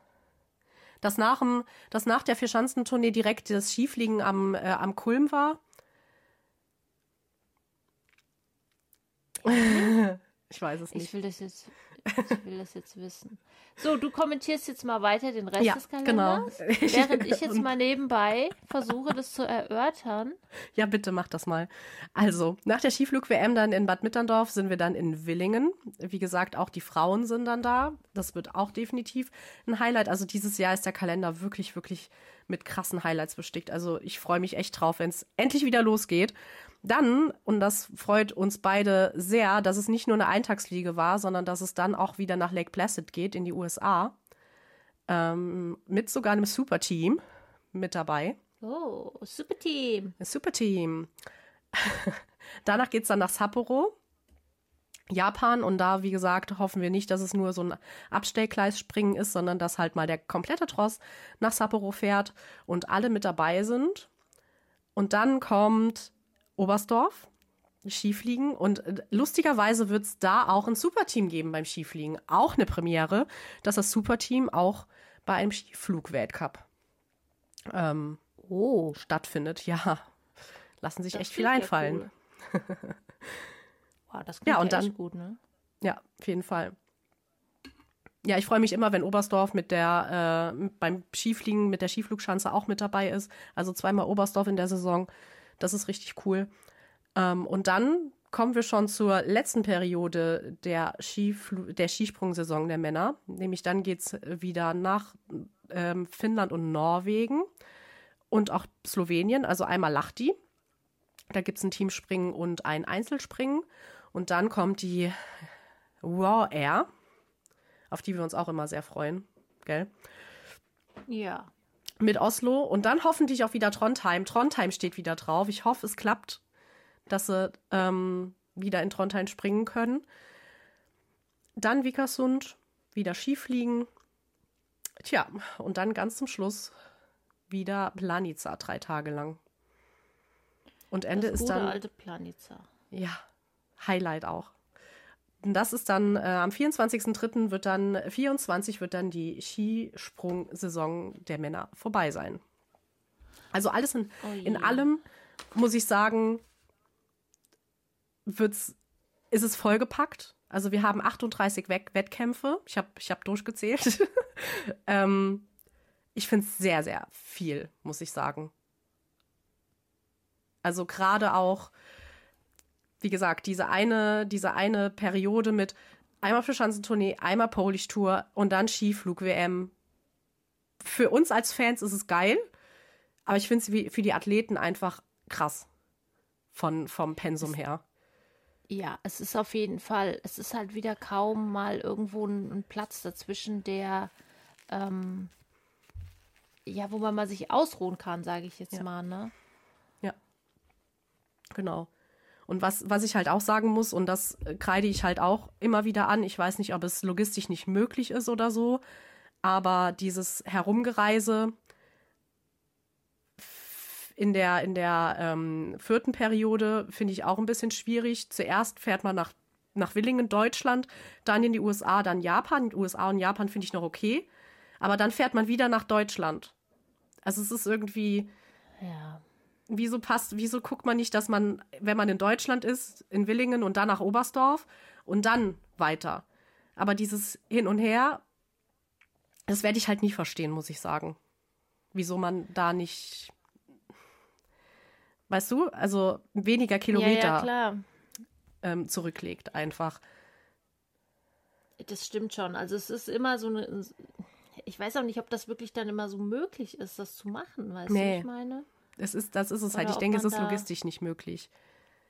Speaker 2: Dass nach, dem, dass nach der Vierschanzentournee direkt das Skifliegen am, äh, am Kulm war. Ich weiß es nicht.
Speaker 1: Ich will das jetzt ich will das jetzt wissen. So, du kommentierst jetzt mal weiter den Rest ja, des Kalenders, genau. während ich <laughs> jetzt mal nebenbei versuche, das zu erörtern.
Speaker 2: Ja, bitte mach das mal. Also, nach der Skiflug-WM dann in Bad Mitterndorf sind wir dann in Willingen. Wie gesagt, auch die Frauen sind dann da. Das wird auch definitiv ein Highlight. Also dieses Jahr ist der Kalender wirklich, wirklich mit krassen Highlights bestickt. Also ich freue mich echt drauf, wenn es endlich wieder losgeht. Dann, und das freut uns beide sehr, dass es nicht nur eine Eintagsfliege war, sondern dass es dann auch wieder nach Lake Placid geht in die USA. Ähm, mit sogar einem Superteam mit dabei.
Speaker 1: Oh, Superteam.
Speaker 2: Superteam. <laughs> Danach geht es dann nach Sapporo, Japan. Und da, wie gesagt, hoffen wir nicht, dass es nur so ein Abstellgleisspringen ist, sondern dass halt mal der komplette Tross nach Sapporo fährt und alle mit dabei sind. Und dann kommt Oberstdorf, Skifliegen. Und äh, lustigerweise wird es da auch ein Superteam geben beim Skifliegen. Auch eine Premiere, dass das Superteam auch bei einem Skiflug-Weltcup ähm, oh. stattfindet. Ja, lassen sich das echt viel einfallen.
Speaker 1: Cool. <laughs> wow, das klingt ja, und dann, gut, ne?
Speaker 2: Ja, auf jeden Fall. Ja, ich freue mich immer, wenn Oberstdorf mit der äh, beim Skifliegen mit der Skiflugschanze auch mit dabei ist. Also zweimal Oberstdorf in der Saison. Das ist richtig cool. Ähm, und dann kommen wir schon zur letzten Periode der, Skifl der Skisprungsaison der Männer. Nämlich dann geht es wieder nach ähm, Finnland und Norwegen und auch Slowenien, also einmal Lahti. Da gibt es ein Teamspringen und ein Einzelspringen. Und dann kommt die Raw Air, auf die wir uns auch immer sehr freuen. Gell?
Speaker 1: Ja
Speaker 2: mit Oslo und dann hoffentlich auch wieder Trondheim. Trondheim steht wieder drauf. Ich hoffe, es klappt, dass sie ähm, wieder in Trondheim springen können. Dann Vikersund, wieder Skifliegen. Tja, und dann ganz zum Schluss wieder Planica drei Tage lang. Und Ende
Speaker 1: das
Speaker 2: ist dann.
Speaker 1: alte Planica.
Speaker 2: Ja, Highlight auch. Und das ist dann äh, am 24.03. wird dann 24 wird dann die Skisprung-Saison der Männer vorbei sein. Also alles in, oh in allem muss ich sagen, wird's, ist es vollgepackt. Also wir haben 38 Wett Wettkämpfe. Ich habe ich hab durchgezählt. <laughs> ähm, ich finde es sehr, sehr viel, muss ich sagen. Also gerade auch wie gesagt, diese eine, diese eine Periode mit einmal für Schanzentournee, einmal Polish Tour und dann Skiflug-WM. Für uns als Fans ist es geil, aber ich finde es für die Athleten einfach krass von, vom Pensum her.
Speaker 1: Ja, es ist auf jeden Fall, es ist halt wieder kaum mal irgendwo ein, ein Platz dazwischen, der, ähm, ja, wo man mal sich ausruhen kann, sage ich jetzt
Speaker 2: ja.
Speaker 1: mal, ne?
Speaker 2: Ja. Genau. Und was, was ich halt auch sagen muss, und das äh, kreide ich halt auch immer wieder an, ich weiß nicht, ob es logistisch nicht möglich ist oder so, aber dieses Herumgereise in der, in der ähm, vierten Periode finde ich auch ein bisschen schwierig. Zuerst fährt man nach, nach Willingen, Deutschland, dann in die USA, dann Japan. USA und Japan finde ich noch okay. Aber dann fährt man wieder nach Deutschland. Also es ist irgendwie.
Speaker 1: Ja.
Speaker 2: Wieso passt, wieso guckt man nicht, dass man, wenn man in Deutschland ist, in Willingen und dann nach Oberstdorf und dann weiter? Aber dieses Hin und Her, das werde ich halt nie verstehen, muss ich sagen. Wieso man da nicht weißt du, also weniger Kilometer
Speaker 1: ja, ja,
Speaker 2: ähm, zurücklegt einfach.
Speaker 1: Das stimmt schon. Also es ist immer so eine. Ich weiß auch nicht, ob das wirklich dann immer so möglich ist, das zu machen, weißt nee. du, ich meine?
Speaker 2: Es ist, das ist es halt. Oder halt. Ich denke, es ist logistisch nicht möglich.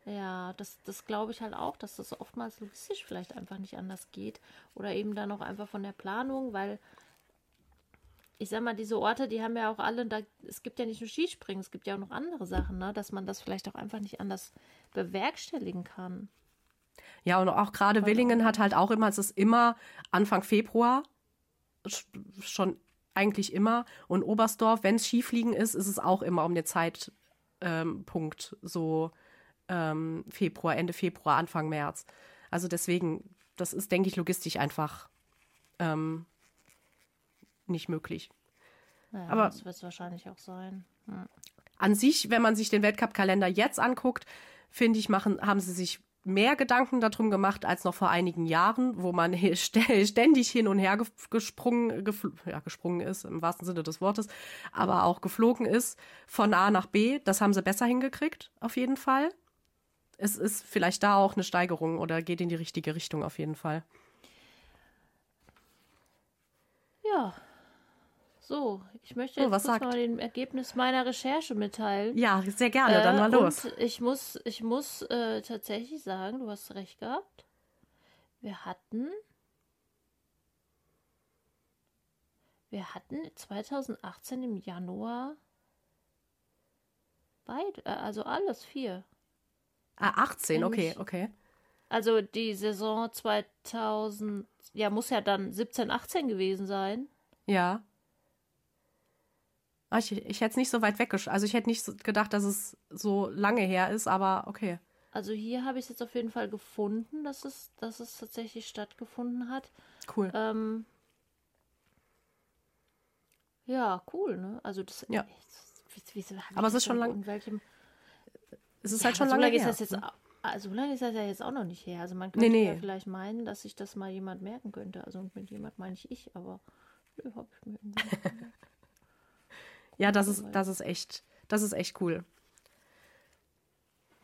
Speaker 1: Ja, das, das glaube ich halt auch, dass das oftmals logistisch vielleicht einfach nicht anders geht. Oder eben dann auch einfach von der Planung, weil ich sag mal, diese Orte, die haben ja auch alle, da, es gibt ja nicht nur Skispringen, es gibt ja auch noch andere Sachen, ne, dass man das vielleicht auch einfach nicht anders bewerkstelligen kann.
Speaker 2: Ja, und auch gerade Willingen hat halt auch immer, es ist immer Anfang Februar, schon eigentlich immer. Und Oberstdorf, wenn es Skifliegen ist, ist es auch immer um den Zeitpunkt ähm, so ähm, Februar, Ende Februar, Anfang März. Also deswegen, das ist, denke ich, logistisch einfach ähm, nicht möglich.
Speaker 1: Naja, Aber das wird es wahrscheinlich auch sein. Hm.
Speaker 2: An sich, wenn man sich den Weltcup-Kalender jetzt anguckt, finde ich, machen, haben sie sich mehr Gedanken darum gemacht als noch vor einigen Jahren, wo man <laughs> ständig hin und her gesprungen, ja, gesprungen ist, im wahrsten Sinne des Wortes, aber auch geflogen ist von A nach B. Das haben sie besser hingekriegt, auf jeden Fall. Es ist vielleicht da auch eine Steigerung oder geht in die richtige Richtung auf jeden Fall.
Speaker 1: Ja, so, ich möchte oh, jetzt oh, mal den Ergebnis meiner Recherche mitteilen.
Speaker 2: Ja, sehr gerne, dann mal äh, los.
Speaker 1: ich muss, ich muss äh, tatsächlich sagen, du hast recht gehabt. Wir hatten. Wir hatten 2018 im Januar beide, äh, also alles vier.
Speaker 2: Ah, 18, Nämlich, okay, okay.
Speaker 1: Also die Saison 2000, ja, muss ja dann 17, 18 gewesen sein.
Speaker 2: Ja. Ah, ich, ich hätte es nicht so weit weggesch... Also ich hätte nicht gedacht, dass es so lange her ist, aber okay.
Speaker 1: Also hier habe ich es jetzt auf jeden Fall gefunden, dass es, dass es tatsächlich stattgefunden hat.
Speaker 2: Cool.
Speaker 1: Ähm, ja, cool, ne? Also das.
Speaker 2: Ja.
Speaker 1: Wie, wie,
Speaker 2: aber es ist schon lange. Es ist ja, halt schon
Speaker 1: lange
Speaker 2: so lange
Speaker 1: her. Ist das jetzt, also so lange ist das ja jetzt auch noch nicht her. Also man könnte nee, nee. ja vielleicht meinen, dass sich das mal jemand merken könnte. Also mit jemand meine ich ich, aber nö, habe ich mir irgendwie.
Speaker 2: Ja, das ist, das ist echt, das ist echt cool.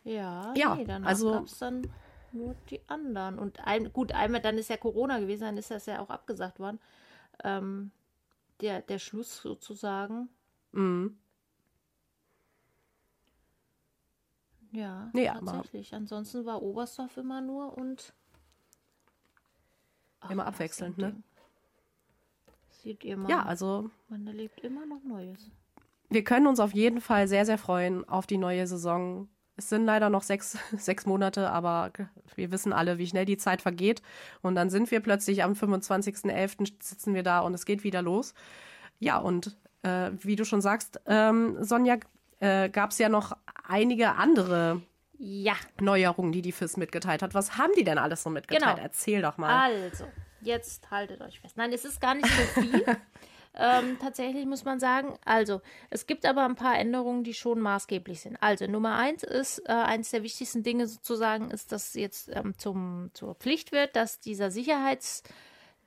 Speaker 1: Ja, ja nee, danach also gab es dann nur die anderen. Und ein, gut, einmal, dann ist ja Corona gewesen, dann ist das ja auch abgesagt worden. Ähm, der, der Schluss sozusagen.
Speaker 2: Mhm.
Speaker 1: Ja, nee, tatsächlich. Aber Ansonsten war Oberstdorf immer nur und.
Speaker 2: Ach, immer abwechselnd, ne?
Speaker 1: Sieht ihr mal.
Speaker 2: Ja, also.
Speaker 1: Man erlebt immer noch Neues
Speaker 2: wir können uns auf jeden Fall sehr, sehr freuen auf die neue Saison. Es sind leider noch sechs, <laughs> sechs Monate, aber wir wissen alle, wie schnell die Zeit vergeht. Und dann sind wir plötzlich am 25.11. sitzen wir da und es geht wieder los. Ja, und äh, wie du schon sagst, ähm, Sonja, äh, gab es ja noch einige andere
Speaker 1: ja.
Speaker 2: Neuerungen, die die FIS mitgeteilt hat. Was haben die denn alles so mitgeteilt? Genau. Erzähl doch mal.
Speaker 1: Also, jetzt haltet euch fest. Nein, es ist gar nicht so viel. <laughs> Ähm, tatsächlich muss man sagen. Also, es gibt aber ein paar Änderungen, die schon maßgeblich sind. Also, Nummer eins ist, äh, eines der wichtigsten Dinge sozusagen, ist, dass jetzt ähm, zum, zur Pflicht wird, dass dieser Sicherheits,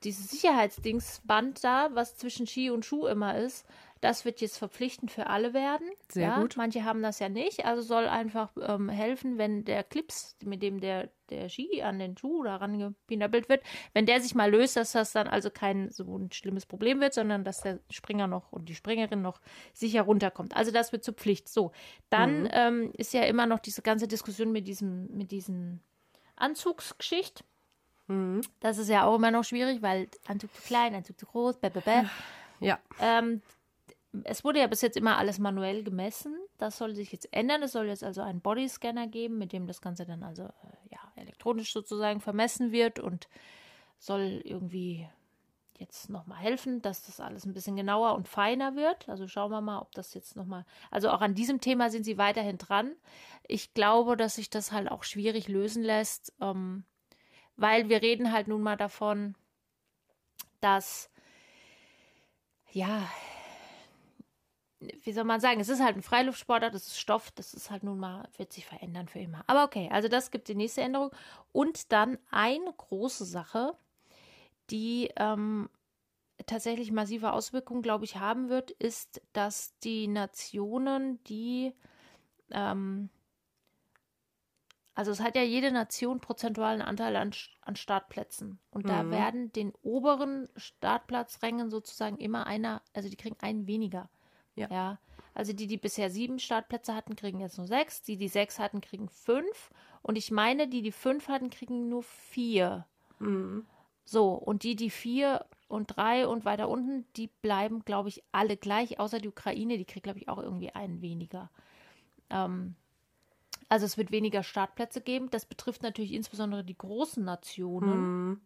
Speaker 1: dieses Sicherheitsdingsband da, was zwischen Ski und Schuh immer ist, das wird jetzt verpflichtend für alle werden.
Speaker 2: Sehr
Speaker 1: ja,
Speaker 2: gut.
Speaker 1: Manche haben das ja nicht. Also soll einfach ähm, helfen, wenn der Clips, mit dem der, der Ski an den Schuh daran gepinabelt wird, wenn der sich mal löst, dass das dann also kein so ein schlimmes Problem wird, sondern dass der Springer noch und die Springerin noch sicher runterkommt. Also das wird zur Pflicht. So, dann mhm. ähm, ist ja immer noch diese ganze Diskussion mit diesem, mit diesen Anzugsgeschichte. Mhm. Das ist ja auch immer noch schwierig, weil Anzug zu klein, Anzug zu groß, bäh, bäh, bäh.
Speaker 2: Ja.
Speaker 1: Ähm, es wurde ja bis jetzt immer alles manuell gemessen. Das soll sich jetzt ändern. Es soll jetzt also einen Bodyscanner geben, mit dem das Ganze dann also äh, ja, elektronisch sozusagen vermessen wird und soll irgendwie jetzt nochmal helfen, dass das alles ein bisschen genauer und feiner wird. Also schauen wir mal, ob das jetzt nochmal. Also auch an diesem Thema sind sie weiterhin dran. Ich glaube, dass sich das halt auch schwierig lösen lässt, ähm, weil wir reden halt nun mal davon, dass ja, wie soll man sagen, es ist halt ein Freiluftsportler, das ist Stoff, das ist halt nun mal, wird sich verändern für immer. Aber okay, also das gibt die nächste Änderung. Und dann eine große Sache, die ähm, tatsächlich massive Auswirkungen, glaube ich, haben wird, ist, dass die Nationen, die ähm, also es hat ja jede Nation prozentualen Anteil an, an Startplätzen. Und mhm. da werden den oberen Startplatzrängen sozusagen immer einer, also die kriegen einen weniger. Ja. ja. Also die, die bisher sieben Startplätze hatten, kriegen jetzt nur sechs. Die, die sechs hatten, kriegen fünf. Und ich meine, die, die fünf hatten, kriegen nur vier. Mhm. So, und die, die vier und drei und weiter unten, die bleiben, glaube ich, alle gleich, außer die Ukraine, die kriegt, glaube ich, auch irgendwie einen weniger. Ähm, also es wird weniger Startplätze geben. Das betrifft natürlich insbesondere die großen Nationen. Mhm.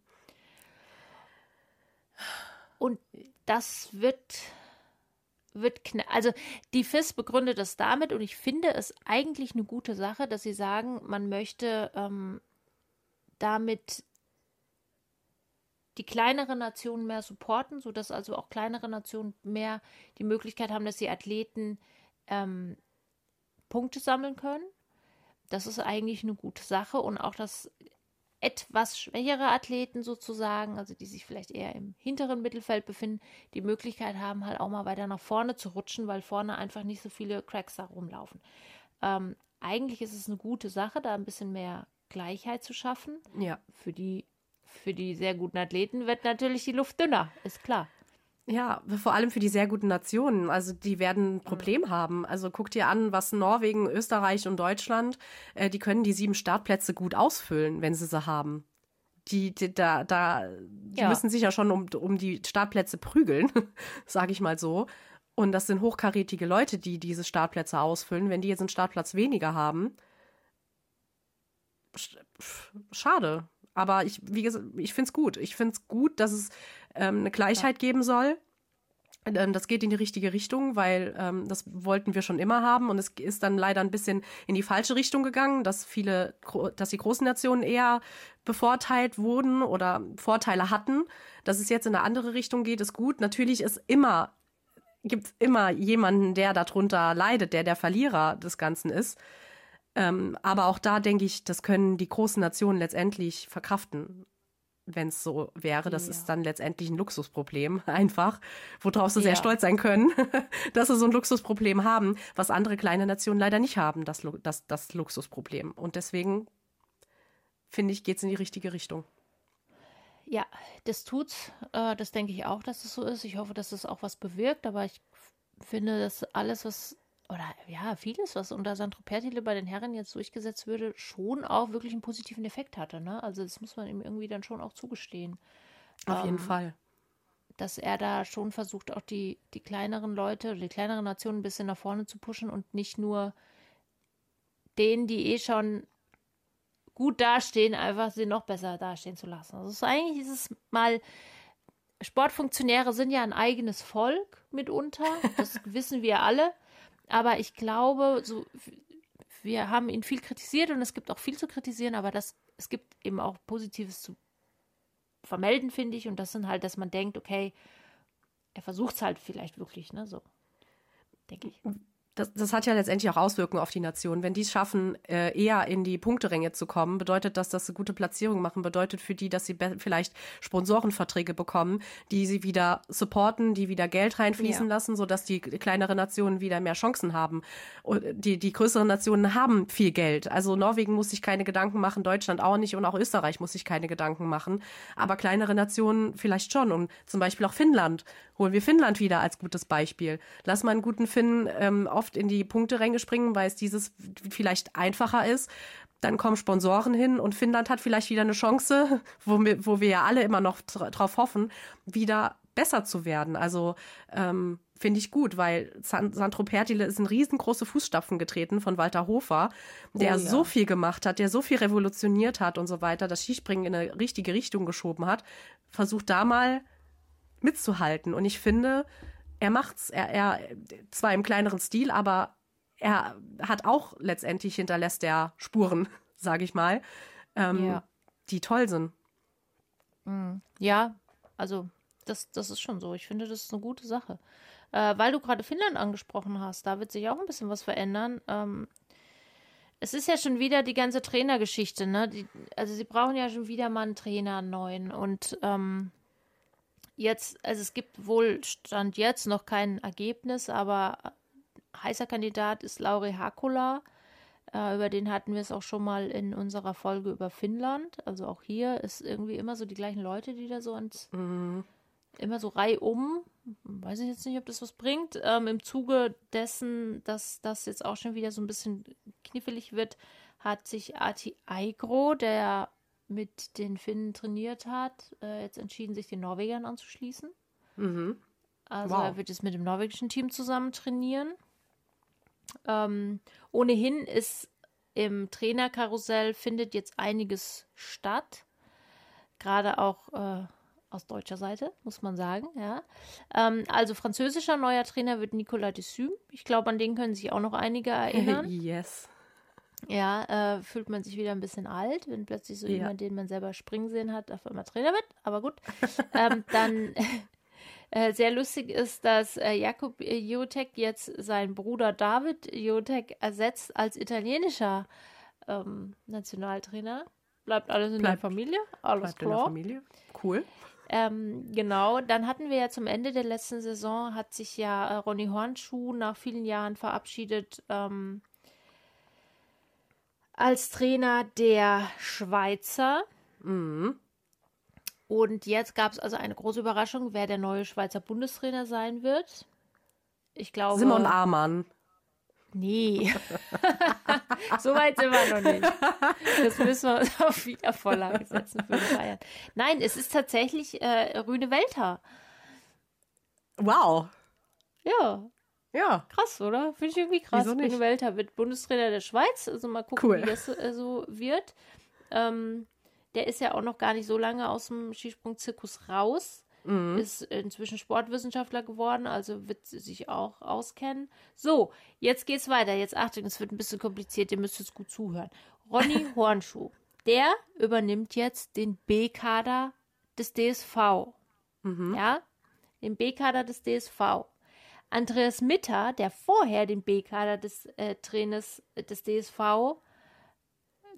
Speaker 1: Und das wird, wird also die FIS begründet das damit und ich finde es eigentlich eine gute Sache, dass sie sagen, man möchte ähm, damit die kleineren Nationen mehr supporten, sodass also auch kleinere Nationen mehr die Möglichkeit haben, dass sie Athleten ähm, Punkte sammeln können. Das ist eigentlich eine gute Sache und auch, dass etwas schwächere Athleten sozusagen, also die sich vielleicht eher im hinteren Mittelfeld befinden, die Möglichkeit haben, halt auch mal weiter nach vorne zu rutschen, weil vorne einfach nicht so viele Cracks da rumlaufen. Ähm, eigentlich ist es eine gute Sache, da ein bisschen mehr Gleichheit zu schaffen.
Speaker 2: Ja.
Speaker 1: Für die, für die sehr guten Athleten wird natürlich die Luft dünner, ist klar.
Speaker 2: Ja, vor allem für die sehr guten Nationen. Also die werden ein Problem mhm. haben. Also guck dir an, was Norwegen, Österreich und Deutschland, äh, die können die sieben Startplätze gut ausfüllen, wenn sie sie haben. Die, die da, da, die ja. müssen sich ja schon um, um die Startplätze prügeln, <laughs> sage ich mal so. Und das sind hochkarätige Leute, die diese Startplätze ausfüllen. Wenn die jetzt einen Startplatz weniger haben, schade. Aber ich, wie gesagt, ich finde es gut. Ich finde es gut, dass es ähm, eine Gleichheit ja. geben soll. Ähm, das geht in die richtige Richtung, weil ähm, das wollten wir schon immer haben und es ist dann leider ein bisschen in die falsche Richtung gegangen, dass viele, dass die großen Nationen eher bevorteilt wurden oder Vorteile hatten. Dass es jetzt in eine andere Richtung geht, ist gut. Natürlich ist immer gibt es immer jemanden, der darunter leidet, der der Verlierer des Ganzen ist. Ähm, aber auch da denke ich, das können die großen Nationen letztendlich verkraften wenn es so wäre. Das ja. ist dann letztendlich ein Luxusproblem, <laughs> einfach, worauf sie ja. sehr stolz sein können, <laughs> dass sie so ein Luxusproblem haben, was andere kleine Nationen leider nicht haben, das, das, das Luxusproblem. Und deswegen, finde ich, geht es in die richtige Richtung.
Speaker 1: Ja, das tut's. Äh, das denke ich auch, dass es so ist. Ich hoffe, dass es auch was bewirkt, aber ich finde, dass alles, was oder ja, vieles, was unter Sandro Pertile bei den Herren jetzt durchgesetzt würde, schon auch wirklich einen positiven Effekt hatte. Ne? Also das muss man ihm irgendwie dann schon auch zugestehen.
Speaker 2: Auf ähm, jeden Fall.
Speaker 1: Dass er da schon versucht, auch die, die kleineren Leute, die kleineren Nationen ein bisschen nach vorne zu pushen und nicht nur denen, die eh schon gut dastehen, einfach sie noch besser dastehen zu lassen. Also ist, eigentlich ist es mal, Sportfunktionäre sind ja ein eigenes Volk mitunter, das <laughs> wissen wir alle. Aber ich glaube, so, wir haben ihn viel kritisiert und es gibt auch viel zu kritisieren, aber das, es gibt eben auch Positives zu vermelden, finde ich. Und das sind halt, dass man denkt, okay, er versucht es halt vielleicht wirklich, ne? So, denke ich
Speaker 2: das, das hat ja letztendlich auch Auswirkungen auf die Nation. Wenn die es schaffen, äh, eher in die Punkteränge zu kommen, bedeutet das, dass sie gute Platzierungen machen, bedeutet für die, dass sie vielleicht Sponsorenverträge bekommen, die sie wieder supporten, die wieder Geld reinfließen ja. lassen, sodass die kleineren Nationen wieder mehr Chancen haben. Und die, die größeren Nationen haben viel Geld. Also Norwegen muss sich keine Gedanken machen, Deutschland auch nicht und auch Österreich muss sich keine Gedanken machen. Aber kleinere Nationen vielleicht schon. Und zum Beispiel auch Finnland. Holen wir Finnland wieder als gutes Beispiel. Lass mal einen guten Finn ähm, auf oft in die Punkteränge springen, weil es dieses vielleicht einfacher ist. Dann kommen Sponsoren hin und Finnland hat vielleicht wieder eine Chance, <laughs> wo wir, wo wir ja alle immer noch drauf hoffen, wieder besser zu werden. Also ähm, finde ich gut, weil Sandro Pertile ist in riesengroße Fußstapfen getreten von Walter Hofer, der oh, ja. so viel gemacht hat, der so viel revolutioniert hat und so weiter, das Skispringen in eine richtige Richtung geschoben hat. Versucht da mal mitzuhalten. Und ich finde, er macht's. Er, er zwar im kleineren Stil, aber er hat auch letztendlich hinterlässt er Spuren, <laughs> sage ich mal, ähm, ja. die toll sind.
Speaker 1: Mhm. Ja, also das, das ist schon so. Ich finde, das ist eine gute Sache. Äh, weil du gerade Finnland angesprochen hast, da wird sich auch ein bisschen was verändern. Ähm, es ist ja schon wieder die ganze Trainergeschichte, ne? Die, also sie brauchen ja schon wieder mal einen Trainer einen neuen. Und ähm, jetzt, also es gibt wohl Stand jetzt noch kein Ergebnis, aber heißer Kandidat ist Lauri Hakola. Äh, über den hatten wir es auch schon mal in unserer Folge über Finnland. Also auch hier ist irgendwie immer so die gleichen Leute, die da so ins mhm immer so reihum, weiß ich jetzt nicht, ob das was bringt, ähm, im Zuge dessen, dass das jetzt auch schon wieder so ein bisschen knifflig wird, hat sich Ati Aigro, der mit den Finnen trainiert hat, äh, jetzt entschieden, sich den Norwegern anzuschließen. Mhm. Also wow. er wird jetzt mit dem norwegischen Team zusammen trainieren. Ähm, ohnehin ist im Trainerkarussell findet jetzt einiges statt. Gerade auch äh, aus deutscher Seite, muss man sagen, ja. Ähm, also französischer neuer Trainer wird Nicolas Dessum. Ich glaube, an den können sich auch noch einige erinnern. <laughs>
Speaker 2: yes.
Speaker 1: Ja, äh, fühlt man sich wieder ein bisschen alt, wenn plötzlich so ja. jemand, den man selber springen sehen hat, auf einmal Trainer wird. Aber gut. <laughs> ähm, dann <laughs> äh, sehr lustig ist, dass äh, Jakob Jotek jetzt seinen Bruder David Jotek ersetzt als italienischer ähm, Nationaltrainer. Bleibt alles in bleibt, der Familie. Alles bleibt klar. in der Familie.
Speaker 2: Cool.
Speaker 1: Ähm, genau, dann hatten wir ja zum Ende der letzten Saison, hat sich ja äh, Ronny Hornschuh nach vielen Jahren verabschiedet ähm, als Trainer der Schweizer. Mhm. Und jetzt gab es also eine große Überraschung, wer der neue Schweizer Bundestrainer sein wird. Ich glaube.
Speaker 2: Simon Amann.
Speaker 1: Nee. <laughs> so weit sind wir noch nicht. Das müssen wir uns auf Wiedervorlage setzen für den Bayern. Nein, es ist tatsächlich äh, Rüne Welter.
Speaker 2: Wow.
Speaker 1: Ja.
Speaker 2: Ja.
Speaker 1: Krass, oder? Finde ich irgendwie krass. Wieso nicht? Welter wird Bundestrainer der Schweiz. Also mal gucken, cool. wie das äh, so wird. Ähm, der ist ja auch noch gar nicht so lange aus dem Skisprung-Zirkus raus. Mhm. Ist inzwischen Sportwissenschaftler geworden, also wird sie sich auch auskennen. So, jetzt geht's weiter. Jetzt Achtung, es wird ein bisschen kompliziert, ihr müsst jetzt gut zuhören. Ronny <laughs> Hornschuh, der übernimmt jetzt den B-Kader des DSV. Mhm. Ja, den B-Kader des DSV. Andreas Mitter, der vorher den B-Kader des äh, Trainers äh, des DSV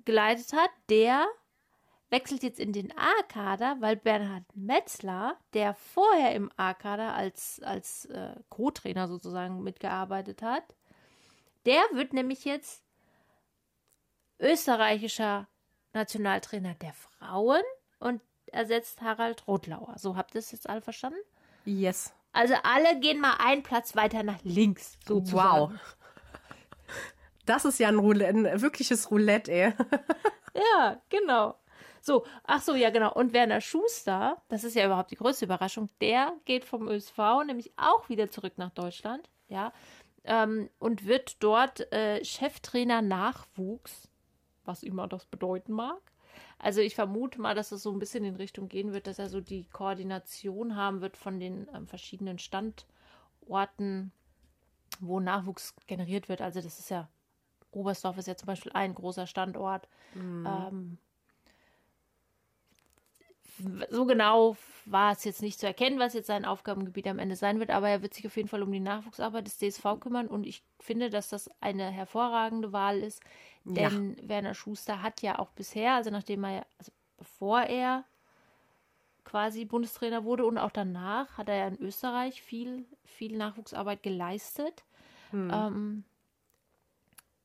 Speaker 1: geleitet hat, der wechselt jetzt in den A-Kader, weil Bernhard Metzler, der vorher im A-Kader als, als äh, Co-Trainer sozusagen mitgearbeitet hat, der wird nämlich jetzt österreichischer Nationaltrainer der Frauen und ersetzt Harald Rotlauer. So habt ihr es jetzt alle verstanden?
Speaker 2: Yes.
Speaker 1: Also alle gehen mal einen Platz weiter nach links. Sozusagen. Wow.
Speaker 2: Das ist ja ein, Roulette, ein wirkliches Roulette, ey. <laughs>
Speaker 1: ja, genau. So, ach so, ja, genau. Und Werner Schuster, das ist ja überhaupt die größte Überraschung, der geht vom ÖSV nämlich auch wieder zurück nach Deutschland, ja, ähm, und wird dort äh, Cheftrainer Nachwuchs, was immer das bedeuten mag. Also ich vermute mal, dass es so ein bisschen in Richtung gehen wird, dass er so die Koordination haben wird von den ähm, verschiedenen Standorten, wo Nachwuchs generiert wird. Also das ist ja, Oberstdorf ist ja zum Beispiel ein großer Standort. Mhm. Ähm, so genau war es jetzt nicht zu erkennen, was jetzt sein Aufgabengebiet am Ende sein wird, aber er wird sich auf jeden Fall um die Nachwuchsarbeit des DSV kümmern und ich finde, dass das eine hervorragende Wahl ist, denn ja. Werner Schuster hat ja auch bisher, also nachdem er, also bevor er quasi Bundestrainer wurde und auch danach hat er ja in Österreich viel, viel Nachwuchsarbeit geleistet. Hm. Ähm,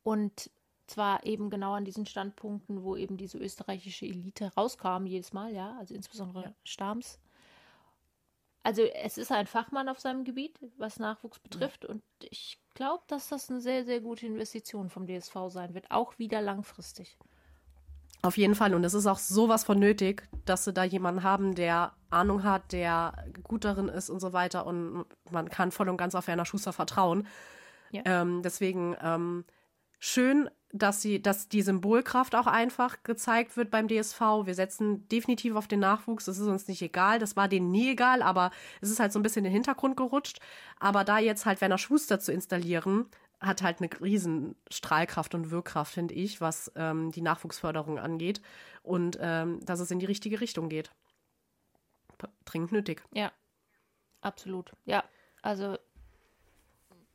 Speaker 1: und zwar eben genau an diesen Standpunkten, wo eben diese österreichische Elite rauskam jedes Mal, ja, also insbesondere ja. Stams. also es ist ein Fachmann auf seinem Gebiet, was Nachwuchs betrifft. Ja. Und ich glaube, dass das eine sehr, sehr gute Investition vom DSV sein wird, auch wieder langfristig.
Speaker 2: Auf jeden Fall. Und es ist auch sowas von nötig, dass sie da jemanden haben, der Ahnung hat, der gut darin ist und so weiter. Und man kann voll und ganz auf Werner Schuster vertrauen. Ja. Ähm, deswegen ähm, schön, dass sie, dass die Symbolkraft auch einfach gezeigt wird beim DSV. Wir setzen definitiv auf den Nachwuchs. Das ist uns nicht egal. Das war denen nie egal, aber es ist halt so ein bisschen in den Hintergrund gerutscht. Aber da jetzt halt Werner Schuster zu installieren, hat halt eine riesen Strahlkraft und Wirkkraft, finde ich, was ähm, die Nachwuchsförderung angeht. Und ähm, dass es in die richtige Richtung geht. Dringend nötig.
Speaker 1: Ja, absolut. Ja, also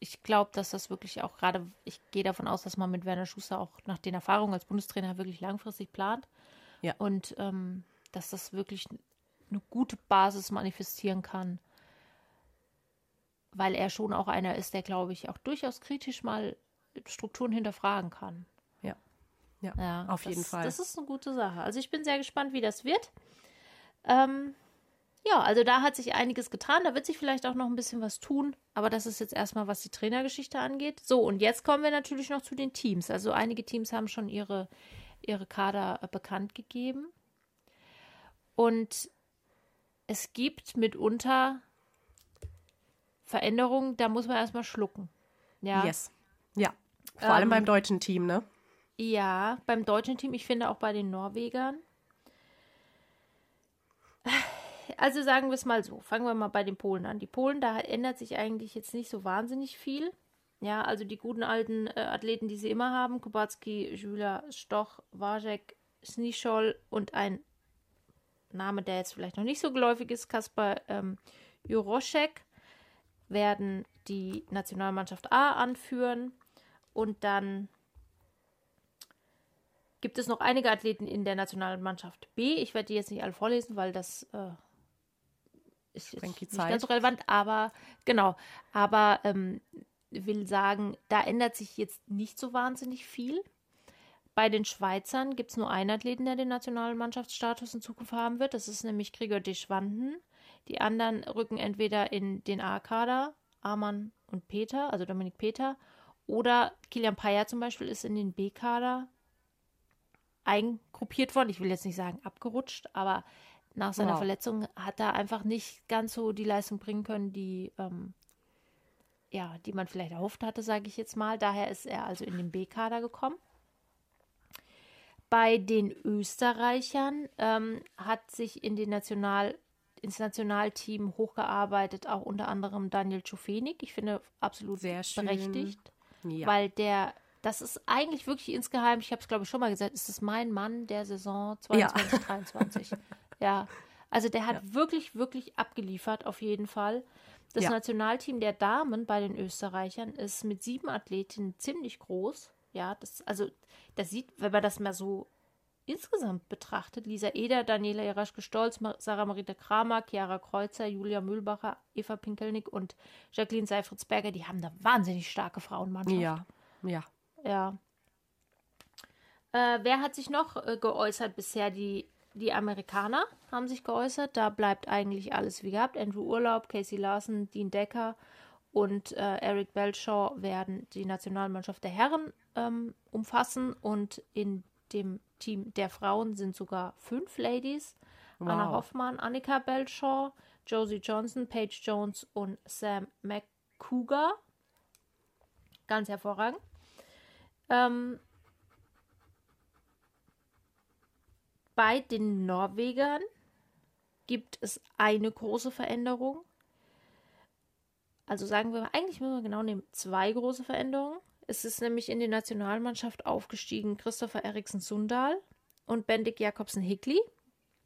Speaker 1: ich glaube, dass das wirklich auch gerade, ich gehe davon aus, dass man mit Werner Schuster auch nach den Erfahrungen als Bundestrainer wirklich langfristig plant. Ja. Und ähm, dass das wirklich eine gute Basis manifestieren kann. Weil er schon auch einer ist, der, glaube ich, auch durchaus kritisch mal Strukturen hinterfragen kann.
Speaker 2: Ja. Ja, ja auf
Speaker 1: das,
Speaker 2: jeden Fall.
Speaker 1: Das ist eine gute Sache. Also ich bin sehr gespannt, wie das wird. Ähm, ja, also da hat sich einiges getan. Da wird sich vielleicht auch noch ein bisschen was tun. Aber das ist jetzt erstmal, was die Trainergeschichte angeht. So, und jetzt kommen wir natürlich noch zu den Teams. Also einige Teams haben schon ihre, ihre Kader äh, bekannt gegeben. Und es gibt mitunter Veränderungen, da muss man erstmal schlucken. Ja.
Speaker 2: Yes. Ja. Vor ähm, allem beim deutschen Team, ne?
Speaker 1: Ja, beim deutschen Team, ich finde auch bei den Norwegern also sagen wir es mal so. Fangen wir mal bei den Polen an. Die Polen, da ändert sich eigentlich jetzt nicht so wahnsinnig viel. Ja, also die guten alten äh, Athleten, die sie immer haben, Kubacki, Jula, Stoch, Wajek, Snischol und ein Name, der jetzt vielleicht noch nicht so geläufig ist, Kaspar ähm, Juroszek, werden die Nationalmannschaft A anführen und dann gibt es noch einige Athleten in der Nationalmannschaft B. Ich werde die jetzt nicht alle vorlesen, weil das äh, ist nicht Zeit. ganz so relevant, aber genau. Aber ähm, will sagen, da ändert sich jetzt nicht so wahnsinnig viel. Bei den Schweizern gibt es nur einen Athleten, der den Nationalmannschaftsstatus in Zukunft haben wird. Das ist nämlich Gregor Deschwanden. Die anderen rücken entweder in den A-Kader, Arman und Peter, also Dominik Peter, oder Kilian Payer zum Beispiel ist in den B-Kader eingruppiert worden. Ich will jetzt nicht sagen abgerutscht, aber nach seiner wow. Verletzung hat er einfach nicht ganz so die Leistung bringen können, die, ähm, ja, die man vielleicht erhofft hatte, sage ich jetzt mal. Daher ist er also in den B-Kader gekommen. Bei den Österreichern ähm, hat sich in den National, ins Nationalteam hochgearbeitet, auch unter anderem Daniel Czufenik. Ich finde absolut Sehr berechtigt, ja. weil der das ist eigentlich wirklich insgeheim, ich habe es glaube ich schon mal gesagt, ist es mein Mann der Saison 2023. Ja. <laughs> Ja, also der hat ja. wirklich, wirklich abgeliefert, auf jeden Fall. Das ja. Nationalteam der Damen bei den Österreichern ist mit sieben Athletinnen ziemlich groß. Ja, das, also, das sieht, wenn man das mal so insgesamt betrachtet, Lisa Eder, Daniela Jaraschke-Stolz, Sarah Marita Kramer, Chiara Kreuzer, Julia Mühlbacher, Eva Pinkelnick und Jacqueline Seifritzberger, die haben da wahnsinnig starke Frauenmannschaft.
Speaker 2: Ja, ja.
Speaker 1: Ja. Äh, wer hat sich noch äh, geäußert bisher? Die die Amerikaner haben sich geäußert. Da bleibt eigentlich alles wie gehabt. Andrew Urlaub, Casey Larson, Dean Decker und äh, Eric Belshaw werden die Nationalmannschaft der Herren ähm, umfassen. Und in dem Team der Frauen sind sogar fünf Ladies. Wow. Anna Hoffmann, Annika Belshaw, Josie Johnson, Paige Jones und Sam McCougar. Ganz hervorragend. Ähm, Bei den Norwegern gibt es eine große Veränderung. Also sagen wir, eigentlich müssen wir genau nehmen, zwei große Veränderungen. Es ist nämlich in die Nationalmannschaft aufgestiegen Christopher Eriksen Sundal und Bendik Jakobsen Hickli.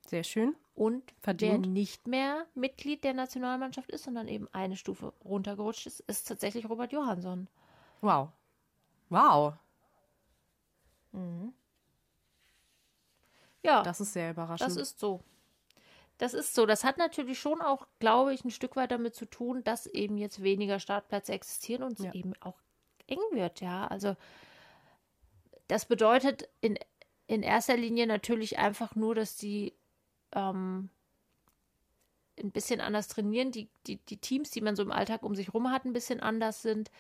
Speaker 2: Sehr schön.
Speaker 1: Und Verdient. wer nicht mehr Mitglied der Nationalmannschaft ist, sondern eben eine Stufe runtergerutscht ist, ist tatsächlich Robert Johansson.
Speaker 2: Wow. Wow. Mhm.
Speaker 1: Ja.
Speaker 2: Das ist sehr überraschend.
Speaker 1: Das ist so. Das ist so. Das hat natürlich schon auch, glaube ich, ein Stück weit damit zu tun, dass eben jetzt weniger Startplätze existieren und es ja. eben auch eng wird, ja. Also das bedeutet in, in erster Linie natürlich einfach nur, dass die ähm, ein bisschen anders trainieren, die, die, die Teams, die man so im Alltag um sich rum hat, ein bisschen anders sind.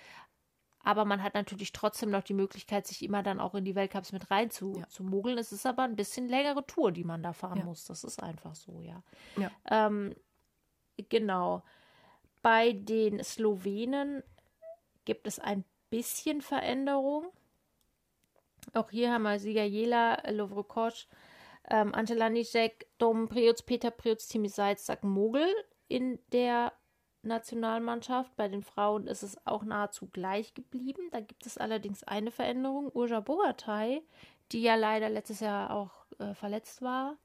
Speaker 1: Aber man hat natürlich trotzdem noch die Möglichkeit, sich immer dann auch in die Weltcups mit rein zu, ja. zu mogeln. Es ist aber ein bisschen längere Tour, die man da fahren ja. muss. Das ist einfach so, ja. ja. Ähm, genau. Bei den Slowenen gibt es ein bisschen Veränderung. Auch hier haben wir Sieger Jela, Lovrokosch, ähm, Angela Nischek, Dom Priots, Peter Priots, Timi Seitz, Mogel in der Nationalmannschaft. Bei den Frauen ist es auch nahezu gleich geblieben. Da gibt es allerdings eine Veränderung. Urja Bogatay, die ja leider letztes Jahr auch äh, verletzt war,